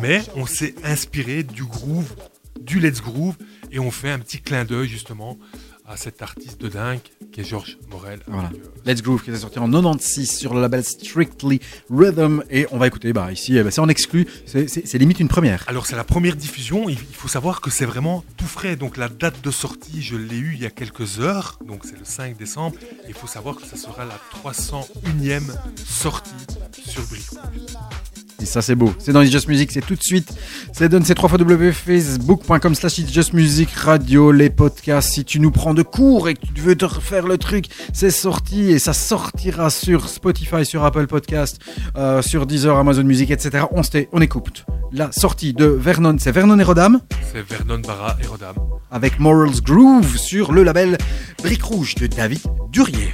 mais on s'est inspiré du groove, du Let's Groove, et on fait un petit clin d'œil justement à cet artiste de dingue qui est Georges Morel. Voilà. avec, euh, Let's Groove qui était sorti en 96 sur le label Strictly Rhythm. Et on va écouter bah, ici, eh ben, c'est en exclu, c'est- limite une première. Alors c'est la première diffusion, il faut savoir que c'est vraiment tout frais, donc la date de sortie je l'ai eue il y a quelques heures, donc c'est le 5 décembre, il faut savoir que ça sera la 301e sortie sur Brick. Et ça, c'est beau. C'est dans It's Just Music, c'est tout de suite. C'est donne, c'est 3 facebook.com slash It's Just Music Radio, les podcasts. Si tu nous prends de cours et que tu veux te refaire le truc, c'est sorti et ça sortira sur Spotify, sur Apple Podcast, euh, sur Deezer, Amazon Music, etc. On, on écoute la sortie de Vernon, c'est Vernon et Rodam, C'est Vernon Barra et Rodam. avec Morals Groove sur le label Brique Rouge de David Durier.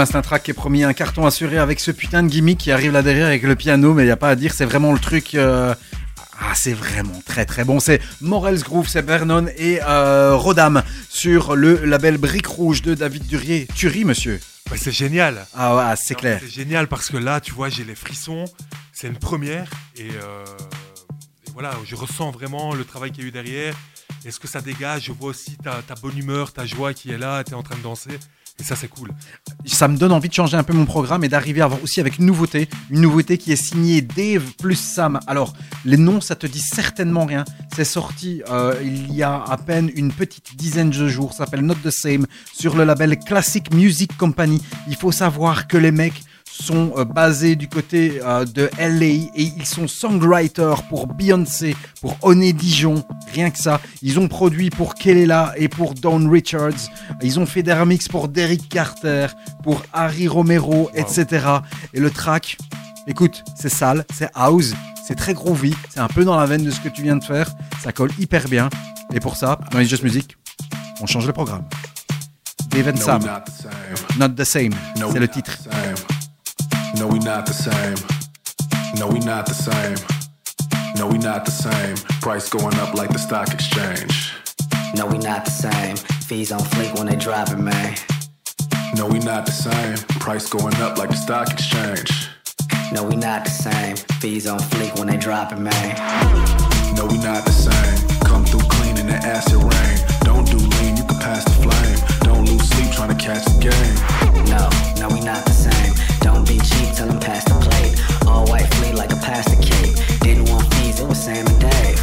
un track qui est promis un carton assuré avec ce putain de gimmick qui arrive là derrière avec le piano, mais il y a pas à dire, c'est vraiment le truc. euh, Ah, c'est vraiment très très bon. C'est Morels Groove, c'est Vernon et euh, Rodam sur le label Brique Rouge de David Durier. Tuerie, monsieur. Ouais, c'est génial. Ah ouais, c'est clair. C'est génial parce que là, tu vois, j'ai les frissons. C'est une première et, euh, et voilà, je ressens vraiment le travail qu'il y a eu derrière. Et ce que ça dégage, je vois aussi ta, ta bonne humeur, ta joie qui est là, tu es en train de danser. Et ça, c'est cool. Ça me donne envie de changer un peu mon programme et d'arriver à aussi avec une nouveauté. Une nouveauté qui est signée Dave plus Sam. Alors, les noms, ça te dit certainement rien. C'est sorti euh, il y a à peine une petite dizaine de jours. Ça s'appelle Not the Same sur le label Classic Music Company. Il faut savoir que les mecs sont euh, basés du côté euh, de LA et ils sont songwriters pour Beyoncé, pour Oné Dijon, rien que ça. Ils ont produit pour Kelela et pour Dawn Richards. Ils ont fait des remixes pour Derrick Carter, pour Harry Romero, etc. Et le track, écoute, c'est sale, c'est house, c'est très groovy, c'est un peu dans la veine de ce que tu viens de faire. Ça colle hyper bien. Et pour ça, dans les Just Music, On change le programme. Dave and No, Sam, not the same. No, c'est le titre. same. No, we not the same. No, we not the same. No, we not the same. Price going up like the stock exchange. No, we not the same. Fees on fleek when they dropping, man. No, we not the same. Price going up like the stock exchange. No, we not the same. Fees on fleek when they dropping, man. No, we not the same. Come through clean in the acid rain. Don't do lean, you can pass the flame. Don't lose sleep trying to catch the game. No, no, we not the same. Don't be cheap, tell them pass the plate. All white fleet like a pasta cake. Didn't want fees, it was Sam and Dave.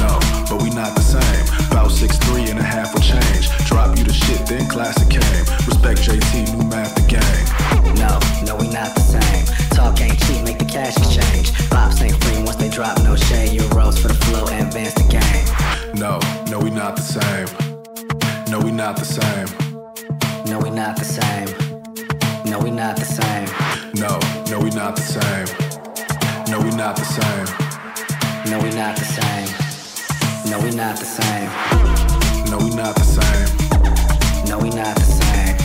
No, but we not the same. About six three and a half will change. Drop you the shit, then classic came. Respect JT, new math the game. No, no, we not the same. Talk ain't cheap, make the cash exchange. Pops ain't free once they drop no shade. Euros for the flow, advance the game. No, no, we not the same. No, we not the same. No, we not the same. No, we not the same. No, no, we not the same. No, we not the same. No, we not the same. No, we not the same. No, we not the same. No, we not the same.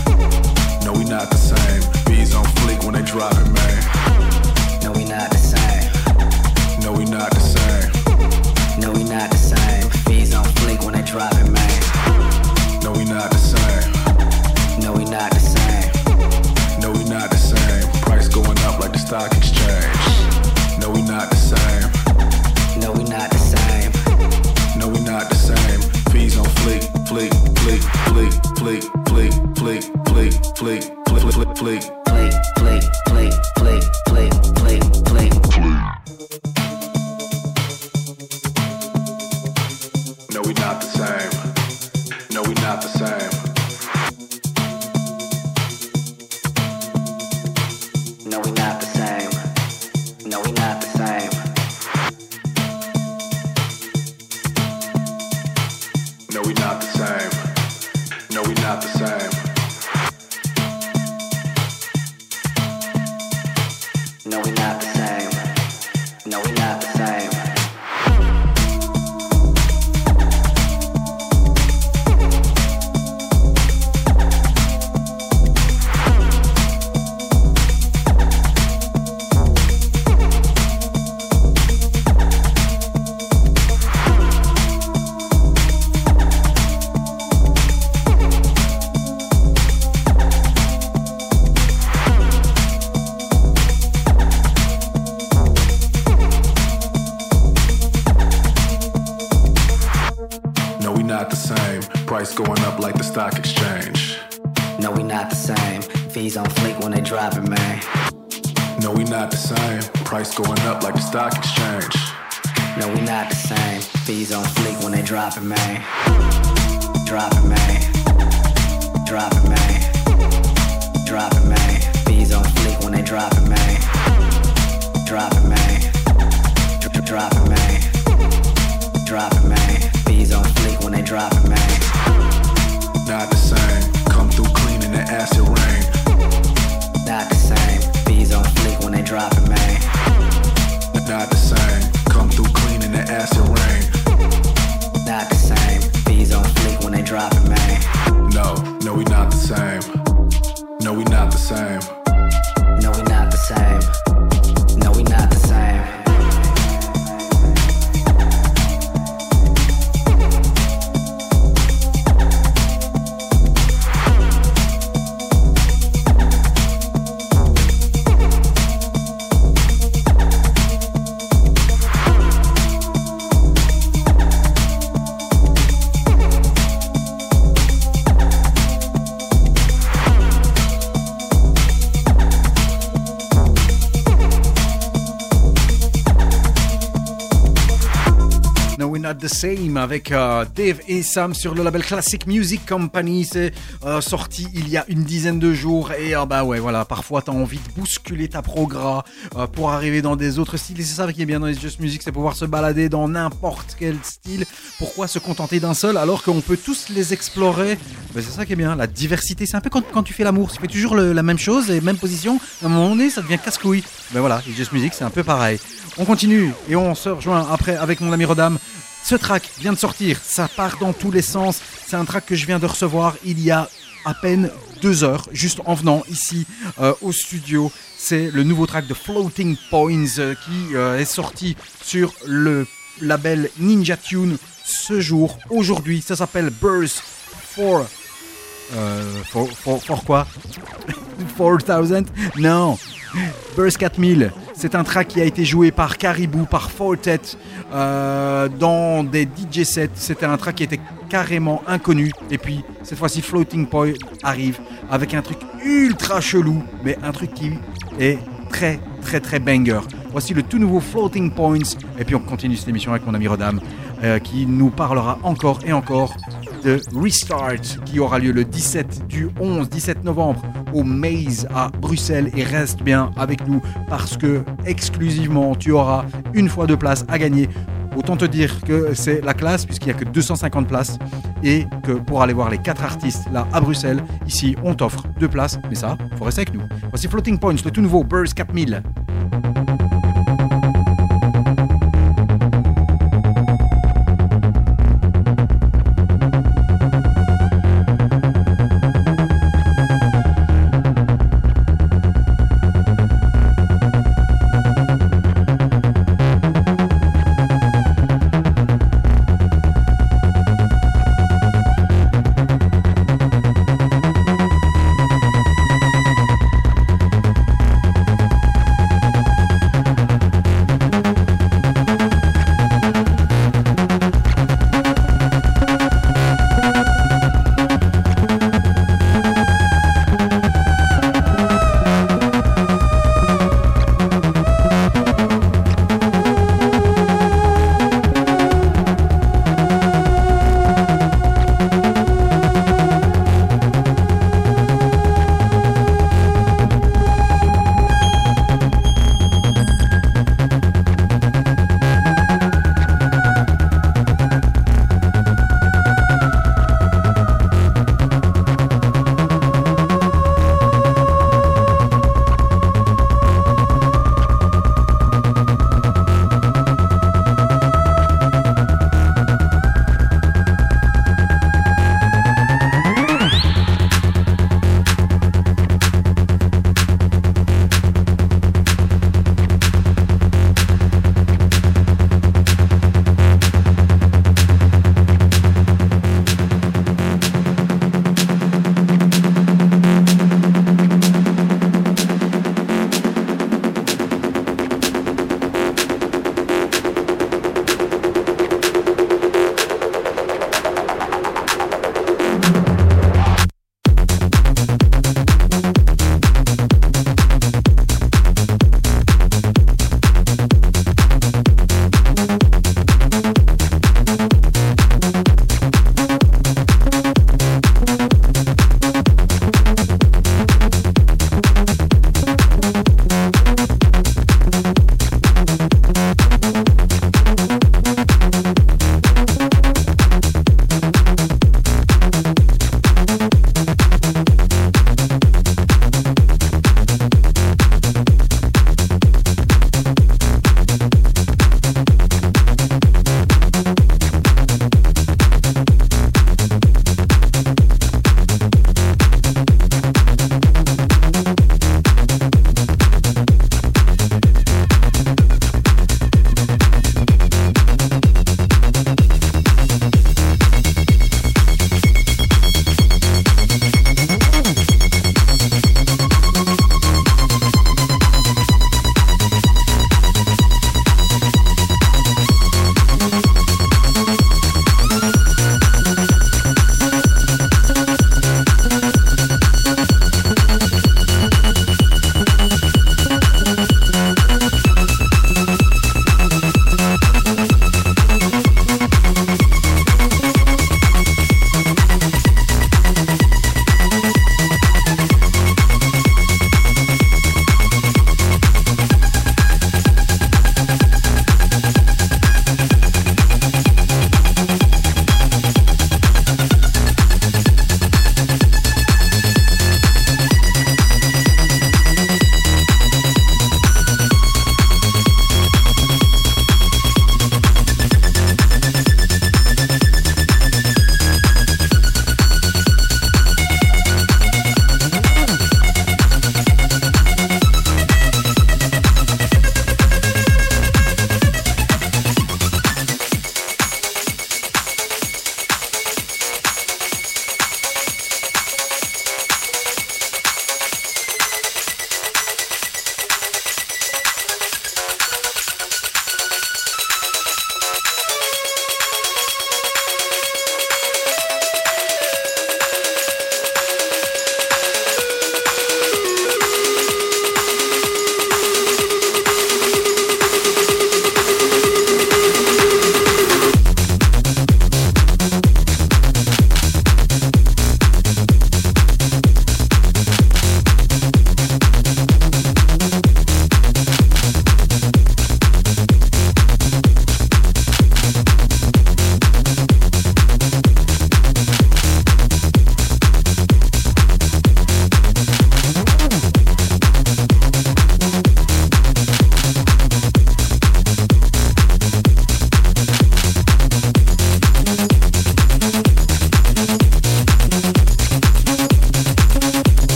No, we not the same. Bees on fleek when they dropping, man. No, we not the same. No, we not the same. No, we not the same. Fees on fleek when they dropping, man. No, we not the same. No, we not the same. Stock exchange. No, we not the same. No, we not the same. No, we not the same. Fees on fleek, fleek, fleek, fleek, fleek, fleek, fleek, fleek, fleek, fleek, fleek, fleek. Fleek, fleek, fleek, fleek, fleek, the same avec euh, Dave et Sam sur le label Classic Music Company. C'est euh, sorti il y a une dizaine de jours et euh, bah ouais, voilà, parfois t'as envie de bousculer ta progrès euh, pour arriver dans des autres styles. Et c'est ça qui est bien dans les Just Music, c'est pouvoir se balader dans n'importe quel style. Pourquoi se contenter d'un seul alors qu'on peut tous les explorer? Ben, C'est ça qui est bien, la diversité. C'est un peu quand, tu fais l'amour, tu fais toujours la même chose et même position. À un moment donné, ça devient casse-couille. Ben voilà, les Just Music, c'est un peu pareil. On continue et on se rejoint après avec mon ami Rodam Ce track vient de sortir, ça part dans tous les sens. C'est un track que je viens de recevoir il y a à peine deux heures, juste en venant ici euh, au studio. C'est le nouveau track de Floating Points euh, qui euh, est sorti sur le label Ninja Tune ce jour, aujourd'hui. Ça s'appelle Burst for. For, for, for quoi? 4000 Non Burst 4000, c'est un track qui a été joué par Caribou, par Fortet, euh, dans des DJ sets. C'était un track qui était carrément inconnu. Et puis, cette fois-ci, Floating Point arrive avec un truc ultra chelou, mais un truc qui est très, très, très banger. Voici le tout nouveau Floating Points. Et puis, on continue cette émission avec mon ami Rodam, euh, qui nous parlera encore et encore de Restart qui aura lieu le 17 du 11 17 novembre au Maze à Bruxelles et reste bien avec nous parce que exclusivement tu auras une fois deux places à gagner. Autant te dire que c'est la classe puisqu'il n'y a que 250 places et que pour aller voir les quatre artistes là à Bruxelles, ici on t'offre deux places, mais ça, faut rester avec nous. Voici Floating Points, le tout nouveau Burst 4000.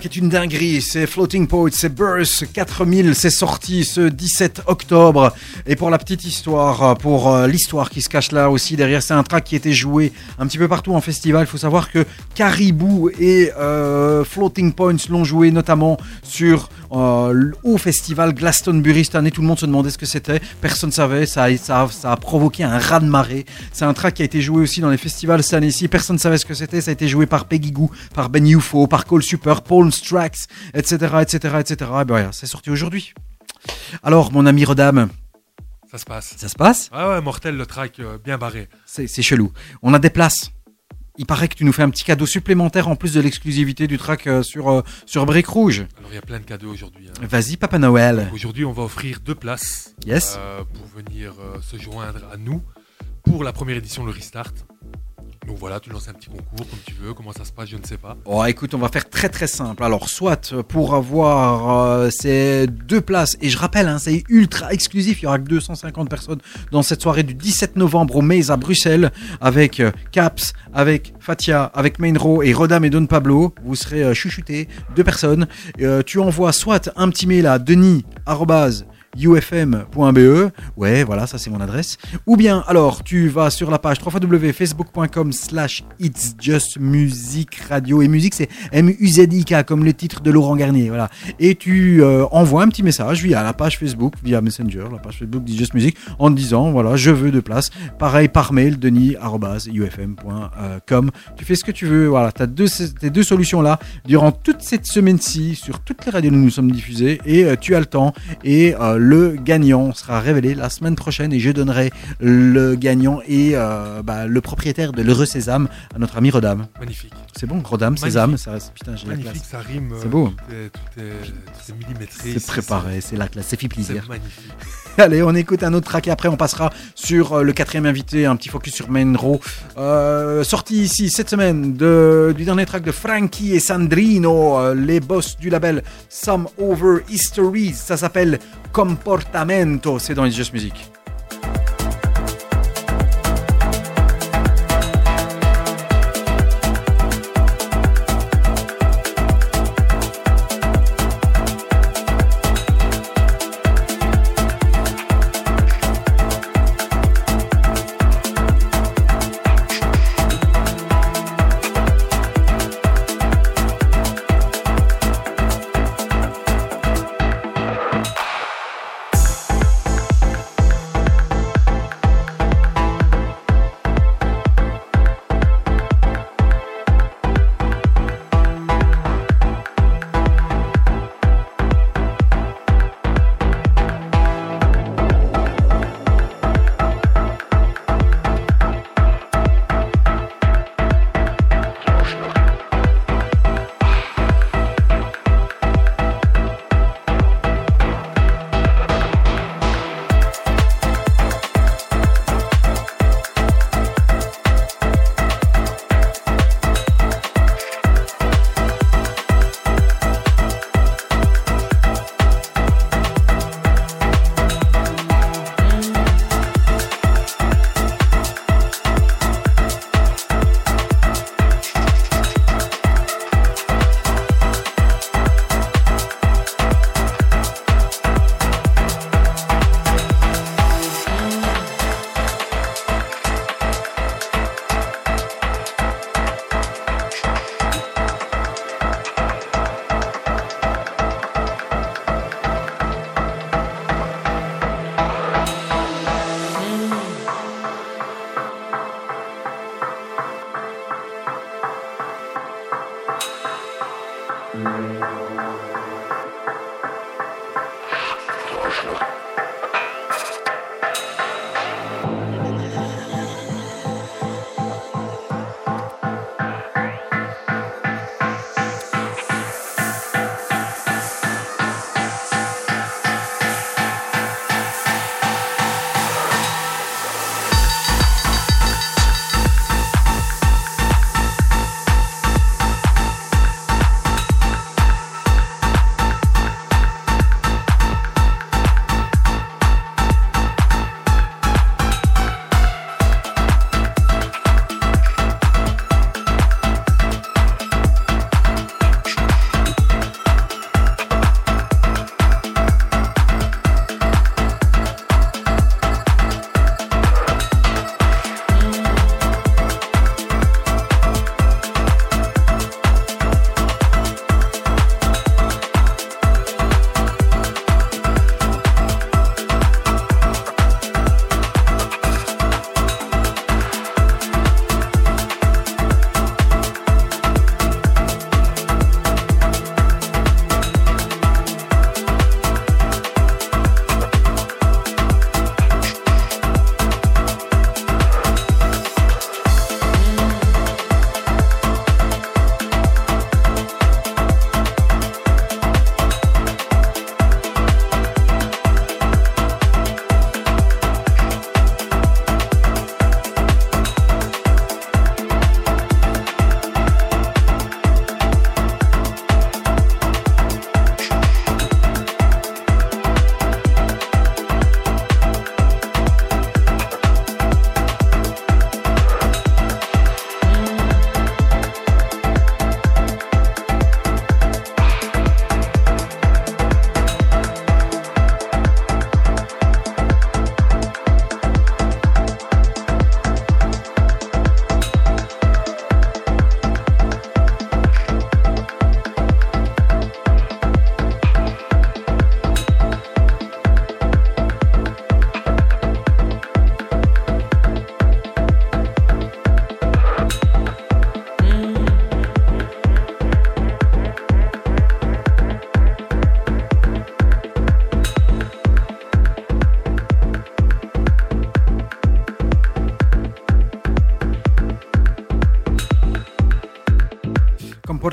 Est une dinguerie, c'est Floating Point, c'est Burst 4000, c'est sorti ce 17 octobre. Et pour la petite histoire, pour euh, l'histoire qui se cache là aussi derrière, c'est un track qui était joué un petit peu partout en festival. Il faut savoir que Caribou et euh, Floating Points l'ont joué notamment sur euh, au festival Glastonbury cette année. Tout le monde se demandait ce que c'était, personne ne savait. Ça a, ça, a, ça a provoqué un raz de marée. C'est un track qui a été joué aussi dans les festivals cette année-ci. Personne ne savait ce que c'était. Ça a été joué par Peggy Goo, par Ben UFO, par Cole Super, Paul Strax, etc., etc., etc. Et ben c'est sorti aujourd'hui. Alors, mon ami Rodam, Ça se passe. ça se passe? Ah ouais, mortel, le track euh, bien barré. C'est c'est chelou. On a des places. Il paraît que tu nous fais un petit cadeau supplémentaire en plus de l'exclusivité du track euh, sur, euh, sur Brick Rouge. Alors il y a plein de cadeaux aujourd'hui. hein. Vas-y, Papa Noël. Aujourd'hui, on va offrir deux places Yes. euh, pour venir euh, se joindre à nous pour la première édition, le Restart. Donc voilà, tu lances un petit concours comme tu veux. Comment ça se passe, je ne sais pas. Oh, écoute, on va faire très très simple. Alors, soit euh, pour avoir euh, ces deux places, et je rappelle, hein, c'est ultra exclusif, il y aura que 250 personnes dans cette soirée du 17 novembre au Maze à Bruxelles, avec euh, Caps, avec Fatia, avec Mainro et Rodam et Don Pablo. Vous serez euh, deux personnes. Tu envoies soit un petit mail à denis ufm.be, ouais, voilà, ça c'est mon adresse. Ou bien, alors, tu vas sur la page www.facebook.com slash It's Just Music Radio. Et musique, c'est M-U-Z-I-K, comme le titre de Laurent Garnier, voilà. Et tu euh, envoies un petit message via la page Facebook, via Messenger, la page Facebook d'It's Just Music, en te disant, voilà, je veux deux places. Pareil, par mail, denis.ufm.com. Tu fais ce que tu veux, voilà, tu as deux, tes deux solutions-là durant toute cette semaine-ci, sur toutes les radios où nous sommes diffusés, et euh, tu as le temps. Et euh, le gagnant sera révélé la semaine prochaine, et je donnerai le gagnant et euh, bah, le propriétaire de l'Heureux Sésame à notre ami Rodam. Magnifique. C'est bon, Rodam, Magnifique. Sésame, ça, c'est- putain, j'ai la Magnifique, classe. ça rime. C'est euh, beau. Tout est, tout est- millimétré. C'est préparé, c'est la classe, c'est fait plaisir. C'est magnifique. Allez, on écoute un autre track et après on passera sur euh, le quatrième invité, un petit focus sur. Euh, sorti ici cette semaine de, du dernier track de Frankie et Sandrino, les boss du label Some Over Histories. Ça s'appelle Comportamento, c'est dans It's Just Music.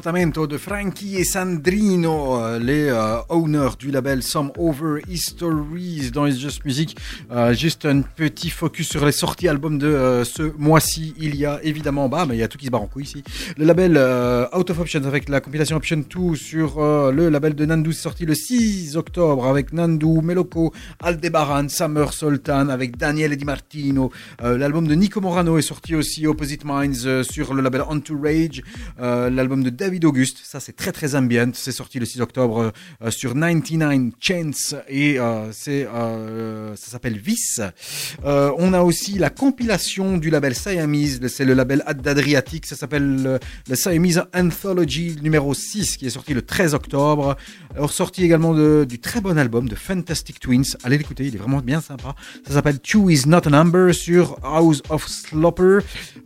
Testamento de Frankie et Sandrino, euh, les euh, owners du label Some Over Histories dans It's Just Music. Euh, juste un petit focus sur les sorties albums de ce mois-ci. Il y a évidemment, bah, mais il y a tout qui se barre en couille ici. Le label Out of Options avec la compilation Option 2 sur le label de Nandu, sorti le 6 octobre avec Nandu, Meloko, Aldebaran, Summer Sultan avec Daniel Di Martino. L'album de Nico Morano est sorti aussi Opposite Minds sur le label On to Rage. L'album de David Auguste, ça c'est très très ambient, c'est sorti le 6 octobre euh, sur 99 Chance et euh, c'est euh, ça s'appelle Vice. Euh, on a aussi la compilation du label Siamese, c'est le label d'Adriatic, ça s'appelle le, Siamese Anthology numéro 6 qui est sorti le 13 octobre. Alors sorti également de- du très bon album de Fantastic Twins, allez l'écouter, il est vraiment bien sympa. Ça s'appelle Two is not a number sur House of Slopper.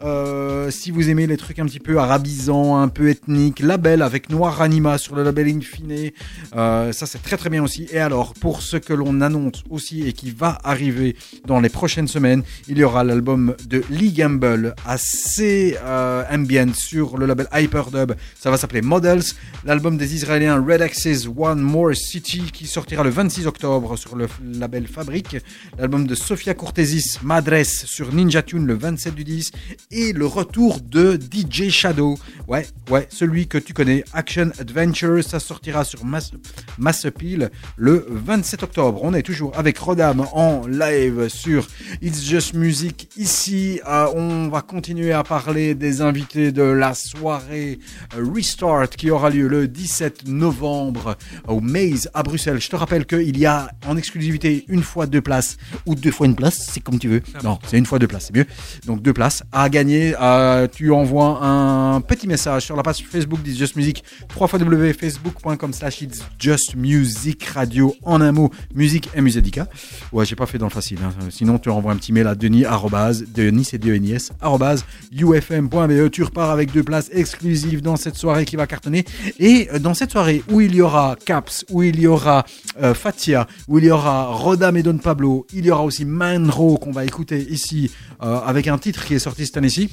Euh, si vous aimez les trucs un petit peu arabisants, un peu ethniques, label avec Noir Anima sur le label Infine, euh, ça c'est très très bien aussi. Et alors pour ce que l'on annonce aussi et qui va arriver dans les prochaines semaines, il y aura l'album de Lee Gamble assez euh, ambient sur le label Hyperdub. Ça va s'appeler Models. L'album des Israéliens Red Axis One More City qui sortira le 26 octobre sur le label Fabric. L'album de Sofia Cortesis Madres sur Ninja Tune le 27 du 10 et le retour de DJ Shadow. Ouais, ouais, celui que tu connais, Action Adventure, ça sortira sur Mass, Mass Appeal le 27 octobre. On est toujours avec Rodam en live sur It's Just Music. Ici, euh, on va continuer à parler des invités de la soirée euh, Restart qui aura lieu le 17 novembre au Maze à Bruxelles. Je te rappelle qu'il y a en exclusivité une fois deux places ou deux fois une place, c'est comme tu veux. Non, c'est une fois deux places, c'est mieux. Donc deux places à gagner. Euh, tu envoies un petit message sur la page Facebook d'It's Just Music, www.facebook.com slash It's Just Music Radio en un mot, musique et musédica. Ouais, j'ai pas fait dans le facile. hein. Sinon, tu envoies un petit mail à Denis, arrobase, Denis, c'est D-E-N-I-S, arrobase, ufm.be. E. Tu repars avec deux places exclusives dans cette soirée qui va cartonner. Et euh, dans cette soirée où il y aura Caps, où il y aura euh, Fatia, où il y aura Rodam et Don Pablo, il y aura aussi Manro qu'on va écouter ici euh, avec un titre qui est sorti cette année-ci.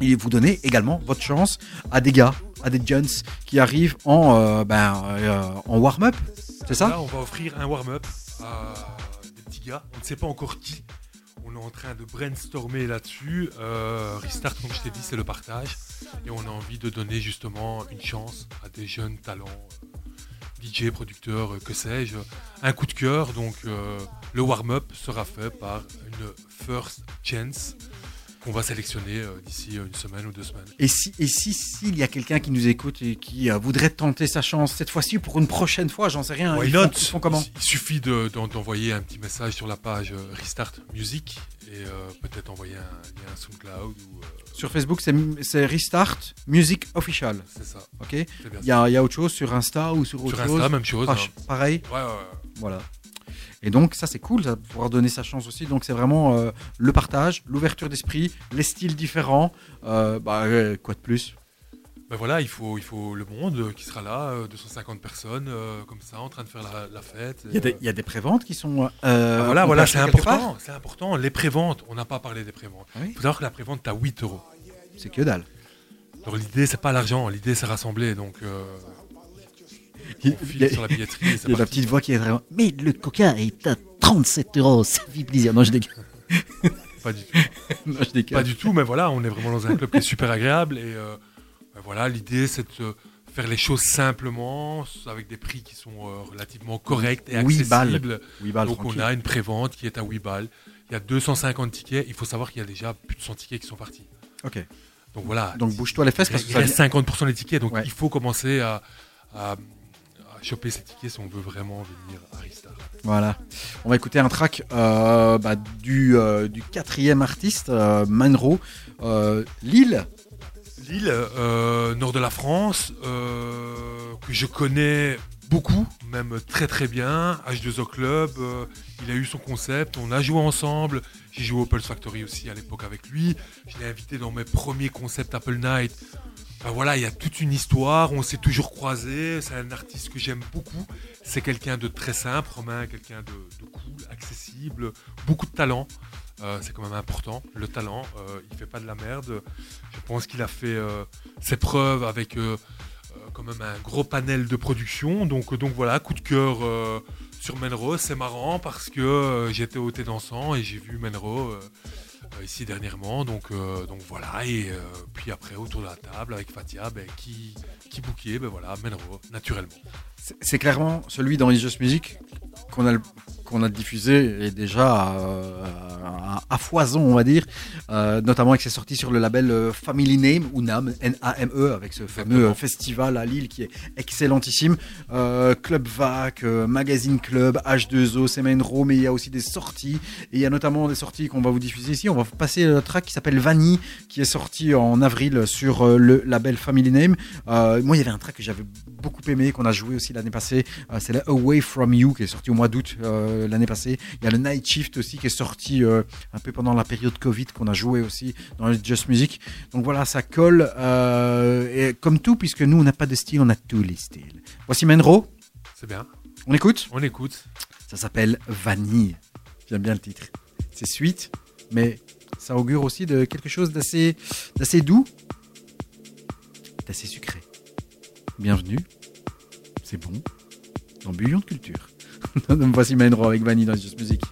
Et vous donnez également votre chance à des gars, à des jeunes qui arrivent en, euh, ben, euh, warm-up. C'est ça? On va offrir un warm-up à des petits gars. On ne sait pas encore qui. On est en train de brainstormer là-dessus. Euh, Restart, comme je t'ai dit, c'est le partage. Et on a envie de donner justement une chance à des jeunes talents, DJ, producteurs, que sais-je. Un coup de cœur. Donc, le warm-up sera fait par une first chance qu'on va sélectionner euh, d'ici euh, une semaine ou deux semaines. Et si, et si, s'il y a quelqu'un qui nous écoute et qui euh, voudrait tenter sa chance cette fois-ci pour une prochaine fois, j'en sais rien. Why ils, font, ils font comment? Il suffit de- d'en- d'envoyer un petit message sur la page Restart Music et euh, peut-être envoyer un lien SoundCloud ou. euh, Sur Facebook, c'est c'est Restart Music Official. C'est ça. Ok? Il y y a autre chose sur Insta ou sur autre Sur chose? Insta, même chose, Page- hein. Pareil? Ouais, ouais. Voilà. Et donc ça c'est cool, ça va pouvoir donner sa chance aussi. Donc c'est vraiment euh, le partage, l'ouverture d'esprit, les styles différents. Euh, bah, quoi de plus? Ben voilà, il faut, il faut le monde qui sera là, euh, 250 personnes euh, comme ça, en train de faire la, la fête. Il y a des, il des préventes qui sont. euh, euh, voilà, voilà, c'est important. C'est important. Les préventes, on n'a pas parlé des préventes. Ah Il faut savoir que la prévente, t'as 8 euros. C'est que dalle. Alors l'idée, c'est pas l'argent, l'idée, c'est rassembler. Donc, euh, Il sur la billetterie. et c'est Il y a la petite voix qui est vraiment. Mais le coca est à 37 euros, ça fait plaisir. Non, je déconne. Pas du tout. Non, je déconne. Pas du tout, mais voilà, on est vraiment dans un club qui est super agréable. Et euh, ben voilà, l'idée, c'est de faire les choses simplement, avec des prix qui sont euh, relativement corrects et accessibles. balles. Huit balles, Donc on a une prévente qui est à 8 balles. Il y a 250 tickets. Il faut savoir qu'il y a déjà plus de 100 tickets qui sont partis. Ok. Donc voilà. Donc bouge-toi les fesses parce que il ça reste 50% des tickets. Donc Ouais. il faut commencer à choper ces tickets si on veut vraiment venir à Restart. Voilà. On va écouter un track euh, bah, du, euh, du quatrième artiste, euh, Manro, euh, Lille. Lille, nord de la France, que je connais beaucoup, même très très bien. H2O Club, il a eu son concept, on a joué ensemble. J'ai joué au Pulse Factory aussi à l'époque avec lui. Je l'ai invité dans mes premiers concepts Apple Night. Voilà, il y a toute une histoire, on s'est toujours croisés. C'est un artiste que j'aime beaucoup. C'est quelqu'un de très simple, Romain, quelqu'un de, cool, accessible, beaucoup de talent. Euh, c'est quand même important, le talent. euh, il fait pas de la merde. Je pense qu'il a fait euh, ses preuves avec euh, quand même un gros panel de production. Donc, donc voilà, coup de cœur sur Menro. C'est marrant parce que j'étais au thé dansant et j'ai vu Menro ici dernièrement. Donc, euh, donc voilà. Et euh, puis après, autour de la table avec Fatia, ben, qui, qui bouquait, ben voilà, Menro, naturellement. C'est- C'est clairement celui dans It's Just Music qu'on a, le- qu'on a diffusé et déjà euh, à, à foison, on va dire, euh, notamment avec ses sorties sur le label euh, Family Name ou NAM, N-A-M-E, avec ce fameux Exactement. festival à Lille qui est excellentissime. Euh, Club Vac, Magazine Club, H2O, Semaine Raw, mais il y a aussi des sorties. Et il y a notamment des sorties qu'on va vous diffuser ici. On va passer le track qui s'appelle Vanille, qui est sorti en avril sur le label Family Name. Euh, moi, il y avait un track que j'avais beaucoup aimé, qu'on a joué aussi l'année passée. Euh, c'est la Away From You, qui est sorti au mois d'août euh, l'année passée. Il y a le Night Shift aussi, qui est sorti euh, un peu pendant la période Covid, qu'on a joué aussi dans le Just Music. Donc voilà, ça colle. et comme tout, puisque nous, on n'a pas de style, on a tous les styles. Voici Menro. C'est bien. On écoute? On écoute. Ça s'appelle Vanille. J'aime bien le titre. C'est sweet, mais ça augure aussi de quelque chose d'assez, d'assez doux, d'assez sucré. Bienvenue. C'est bon. Dans Bouillon de culture. Voici Menro avec Vanille dans Just Music.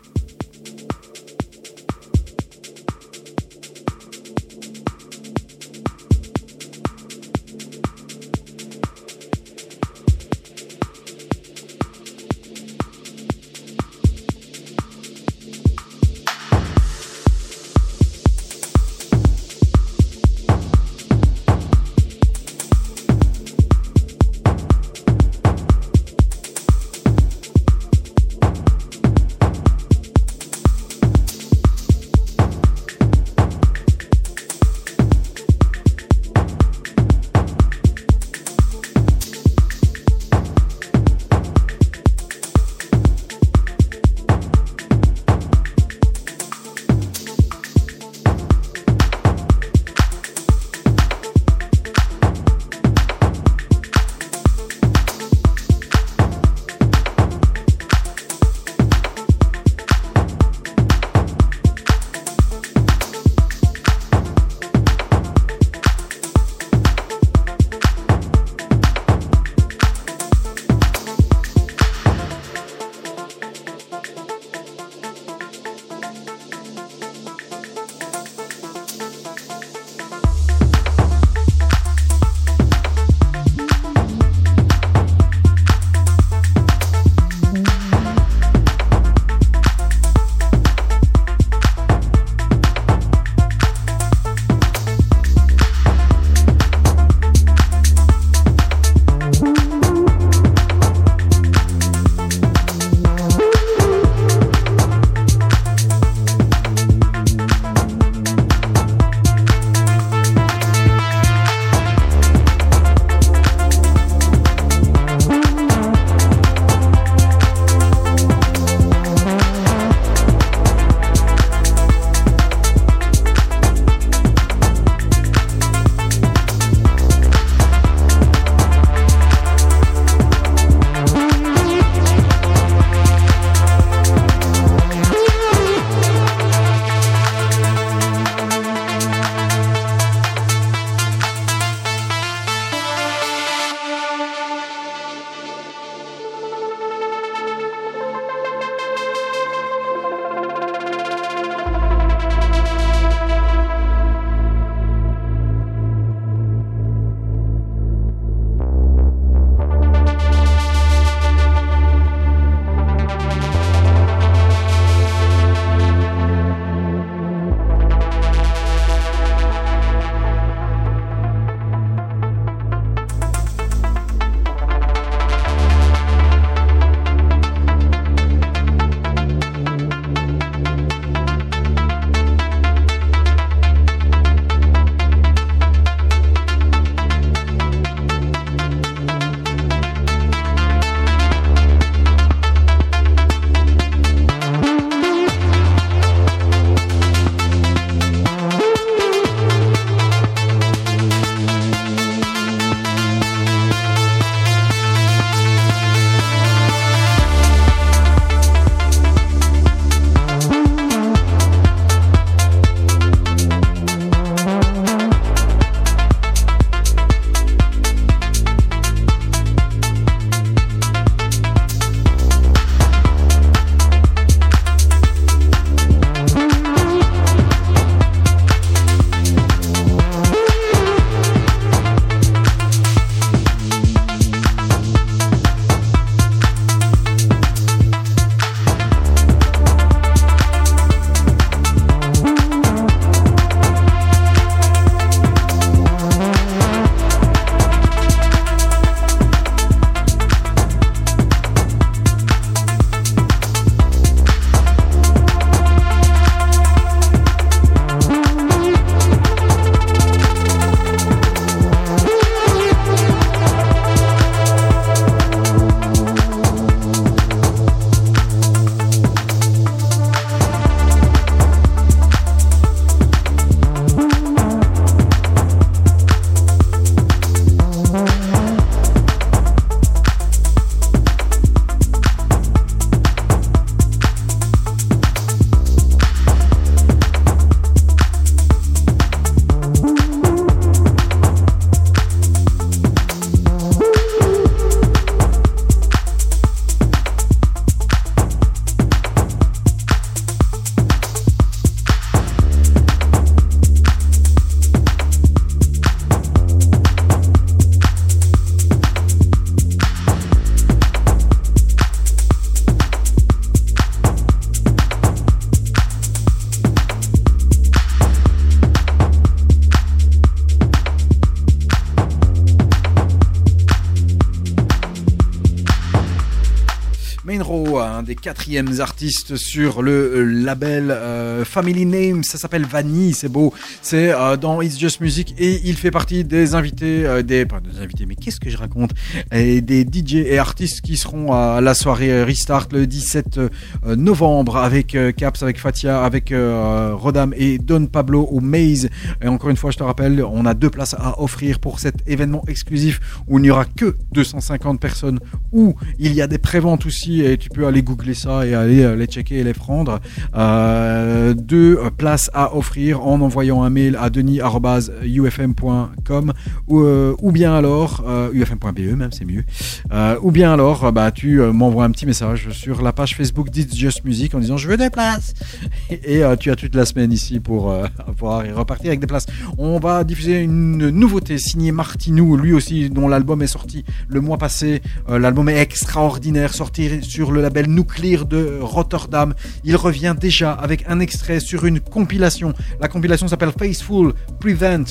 Quatrièmes artistes sur le euh, label euh, Family Name, ça s'appelle Vanille, c'est beau, c'est euh, dans It's Just Music et il fait partie des invités, des, pas des invités, mais qu'est-ce que je raconte, et des DJ et artistes qui seront à la soirée Restart le 17 euh, novembre avec euh, Caps, avec Fatia, avec euh, Rodam et Don Pablo au Maze. Et encore une fois, je te rappelle, on a deux places à offrir pour cet événement exclusif où il n'y aura que 250 personnes, où il y a des préventes aussi et tu peux aller googler ça et aller euh, les checker et les prendre. Euh, deux euh, places à offrir en envoyant un mail à denis@ufm.com ou, euh, ou bien alors euh, ufm.be même c'est mieux. Euh, ou bien alors euh, bah tu euh, m'envoies un petit message sur la page Facebook d'It's Just Music en disant je veux des places et euh, tu as toute la semaine ici pour euh, pouvoir repartir avec des places. On va diffuser une nouveauté signée Martinou, lui aussi dont l'album est sorti le mois passé. Euh, l'album est extraordinaire, sorti sur le label Nuclear de Rotterdam. Il revient déjà avec un extrait sur une compilation. La compilation s'appelle Faithful Prevent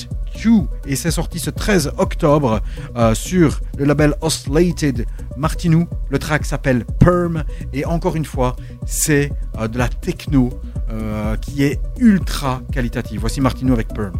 You et c'est sorti ce 13 octobre euh, sur le label Oscillated Martinou. Le track s'appelle Perm et encore une fois, c'est euh, de la techno euh, qui est ultra qualitative. Voici Martinou avec Perm.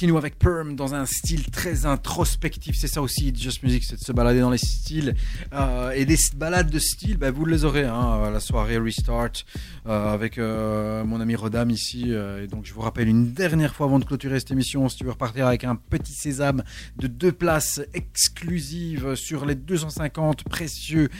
Martino avec Perm dans un style très introspectif. C'est ça aussi, Just Music, c'est de se balader dans les styles. Euh, et des balades de style, bah, vous les aurez hein, la soirée Restart euh, avec euh, mon ami Rodam ici. et donc je vous rappelle une dernière fois avant de clôturer cette émission, si tu veux repartir avec un petit sésame de deux places exclusives sur les 250 précieux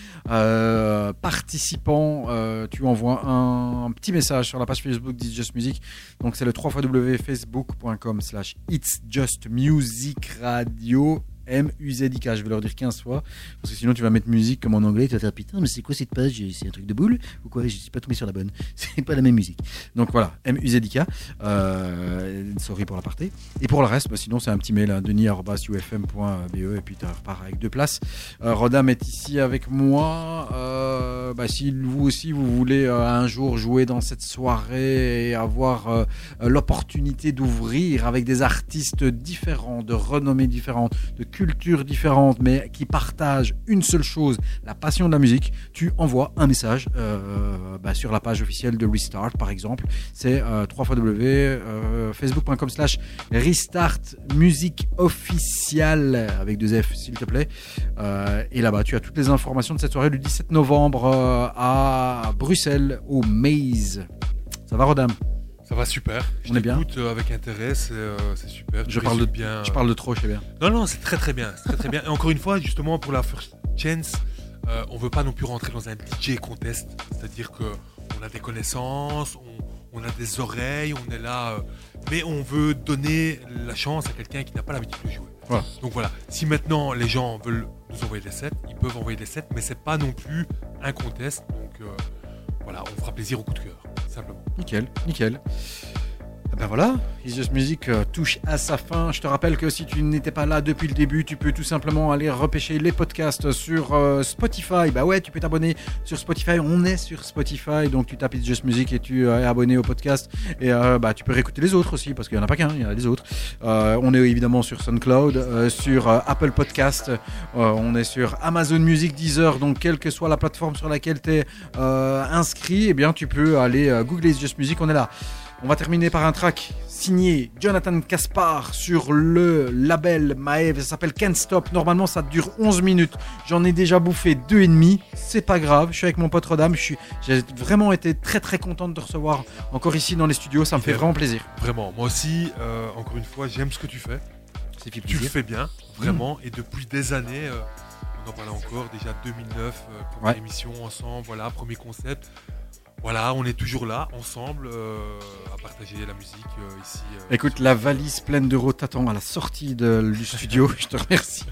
participants, tu envoies un, petit message sur la page Facebook d'It's Just Music. Donc c'est le www.facebook.com slash It's Just Music Radio. M-U-Z-I-K, je vais leur dire 15 fois, parce que sinon tu vas mettre musique comme en anglais, tu vas faire putain, mais c'est quoi cette page? C'est un truc de boule? Ou quoi? Je suis pas tombé sur la bonne. C'est pas la même musique. Donc voilà, M-U-Z-I-K. Euh, sorry pour l'aparté. Et pour le reste, bah, sinon c'est un petit mail, hein, denis.ufm.be, et puis tu repars avec deux places. Euh, Rodam est ici avec moi. Euh, bah, si vous aussi vous voulez euh, un jour jouer dans cette soirée et avoir euh, l'opportunité d'ouvrir avec des artistes différents, de renommées différentes, de différentes, mais qui partagent une seule chose, la passion de la musique, tu envoies un message euh, bah, sur la page officielle de Restart, par exemple. C'est euh, www.facebook.com slash Restart Musique Officielle, avec deux F, s'il te plaît. Euh, et là-bas, tu as toutes les informations de cette soirée du 17 novembre euh, à Bruxelles, au Maze. Ça va, Rodam? Ça va super. Je On est bien t'écoute, euh, avec intérêt, c'est euh, super. Je parle, de, bien. je parle de trop, je sais bien. Non, non, c'est très très bien. Très, très bien. Et encore une fois, justement, pour la First Chance, euh, on veut pas non plus rentrer dans un DJ contest. C'est-à-dire que on a des connaissances, on, on a des oreilles, on est là. euh, mais on veut donner la chance à quelqu'un qui n'a pas l'habitude de jouer. Voilà. Donc voilà, si maintenant les gens veulent nous envoyer des sets, ils peuvent envoyer des sets, mais c'est pas non plus un contest. Donc voilà, on fera plaisir au coup de cœur, simplement. Nickel, nickel. Eh Ben voilà, It's Just Music euh, touche à sa fin. Je te rappelle que si tu n'étais pas là depuis le début, tu peux tout simplement aller repêcher les podcasts sur euh, Spotify. Bah ouais, tu peux t'abonner sur Spotify. On est sur Spotify, donc tu tapes It's Just Music et tu euh, es abonné au podcast. Et bah tu peux réécouter les autres aussi, parce qu'il n'y en a pas qu'un, il y en a les autres. On est évidemment sur SoundCloud, sur Apple Podcast, on est sur Amazon Music, Deezer. Donc quelle que soit la plateforme sur laquelle tu es inscrit, eh bien tu peux aller googler It's Just Music. On est là. On va terminer par un track signé Jonathan Caspar sur le label Maeve. Ça s'appelle Can't Stop. Normalement, ça dure 11 minutes. J'en ai déjà bouffé deux et demi. C'est pas grave. Je suis avec mon pote Rodam. Je suis, j'ai vraiment été très très content de te recevoir encore ici dans les studios. Ça me fait vraiment plaisir. Vraiment, moi aussi, euh, encore une fois, j'aime ce que tu fais. Tu le fais bien, vraiment, et depuis des années, euh, on en parlait encore, déjà 2009, euh, Ouais. émission ensemble, voilà, premier concept. Voilà, on est toujours là, ensemble, euh, à partager la musique euh, ici. euh, Écoute, la valise pleine d'euros t'attend à la sortie de- du studio. Je te remercie.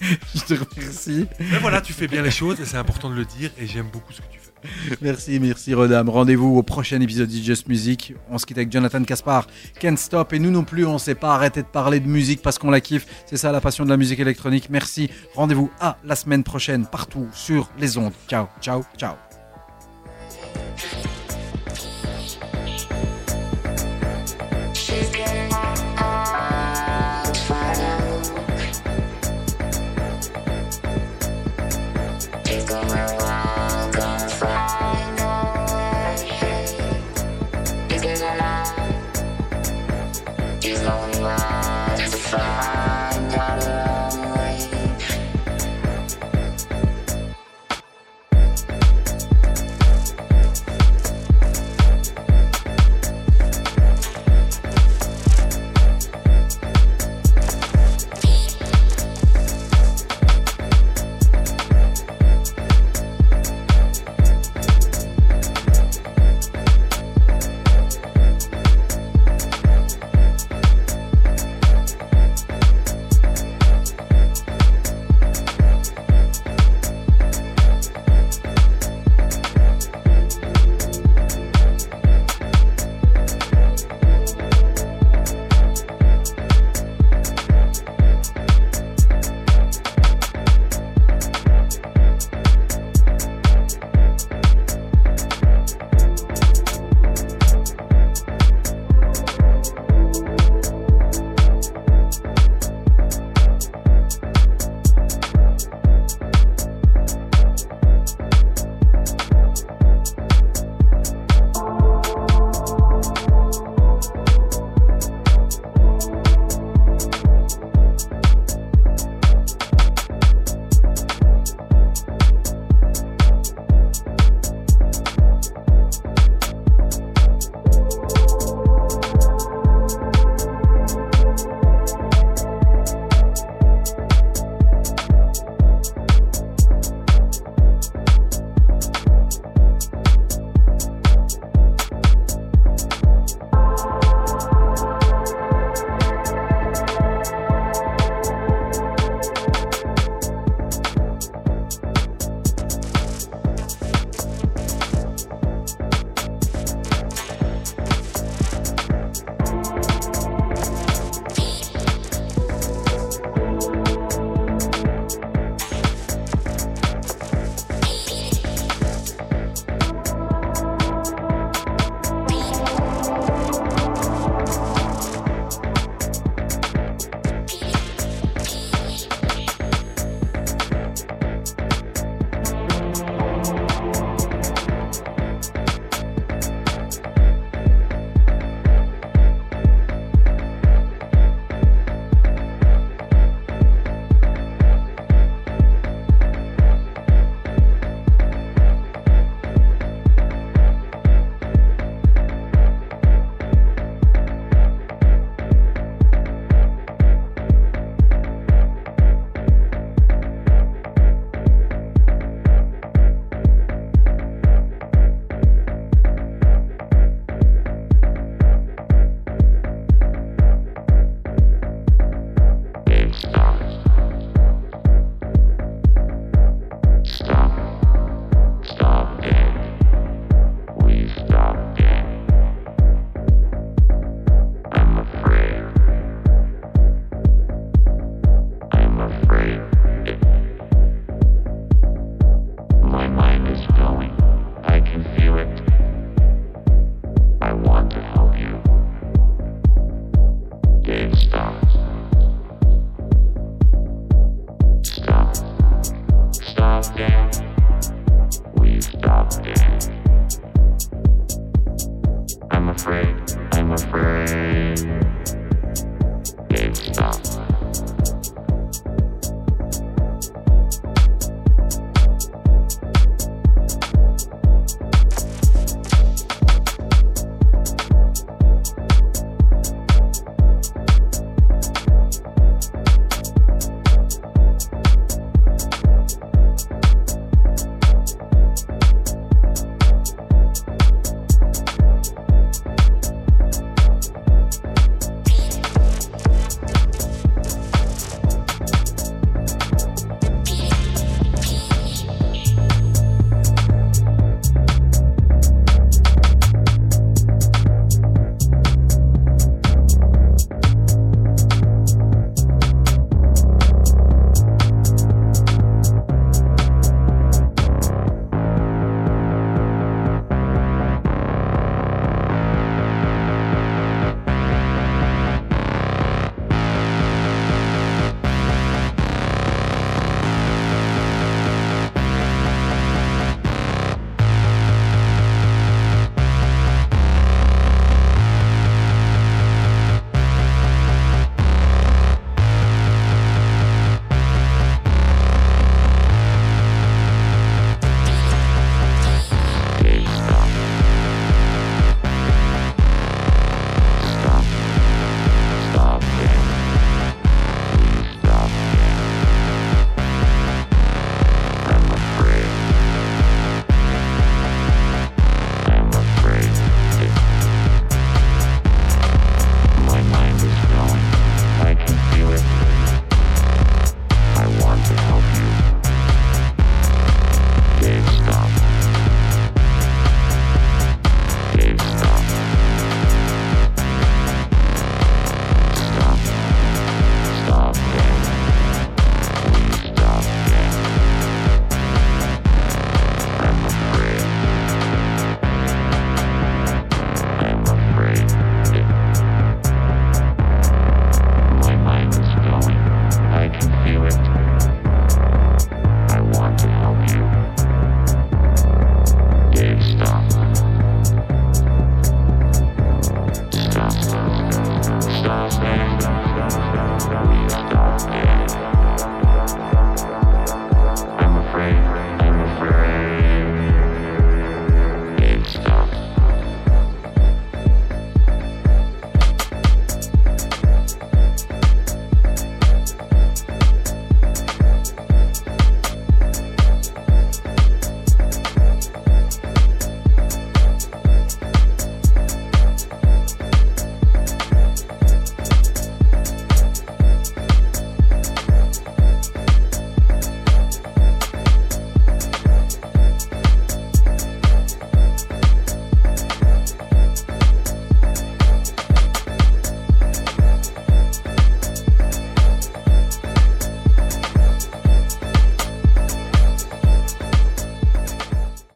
Je te remercie. Mais voilà, tu fais bien les choses, et c'est important de le dire, et j'aime beaucoup ce que tu fais. Merci, merci Rodam. Rendez-vous au prochain épisode de Just Music. On se quitte avec Jonathan Caspar, Can't Stop. Et nous non plus, on ne s'est pas arrêté de parler de musique parce qu'on la kiffe. C'est ça la passion de la musique électronique. Merci. Rendez-vous à la semaine prochaine partout sur les ondes. Ciao, ciao, ciao.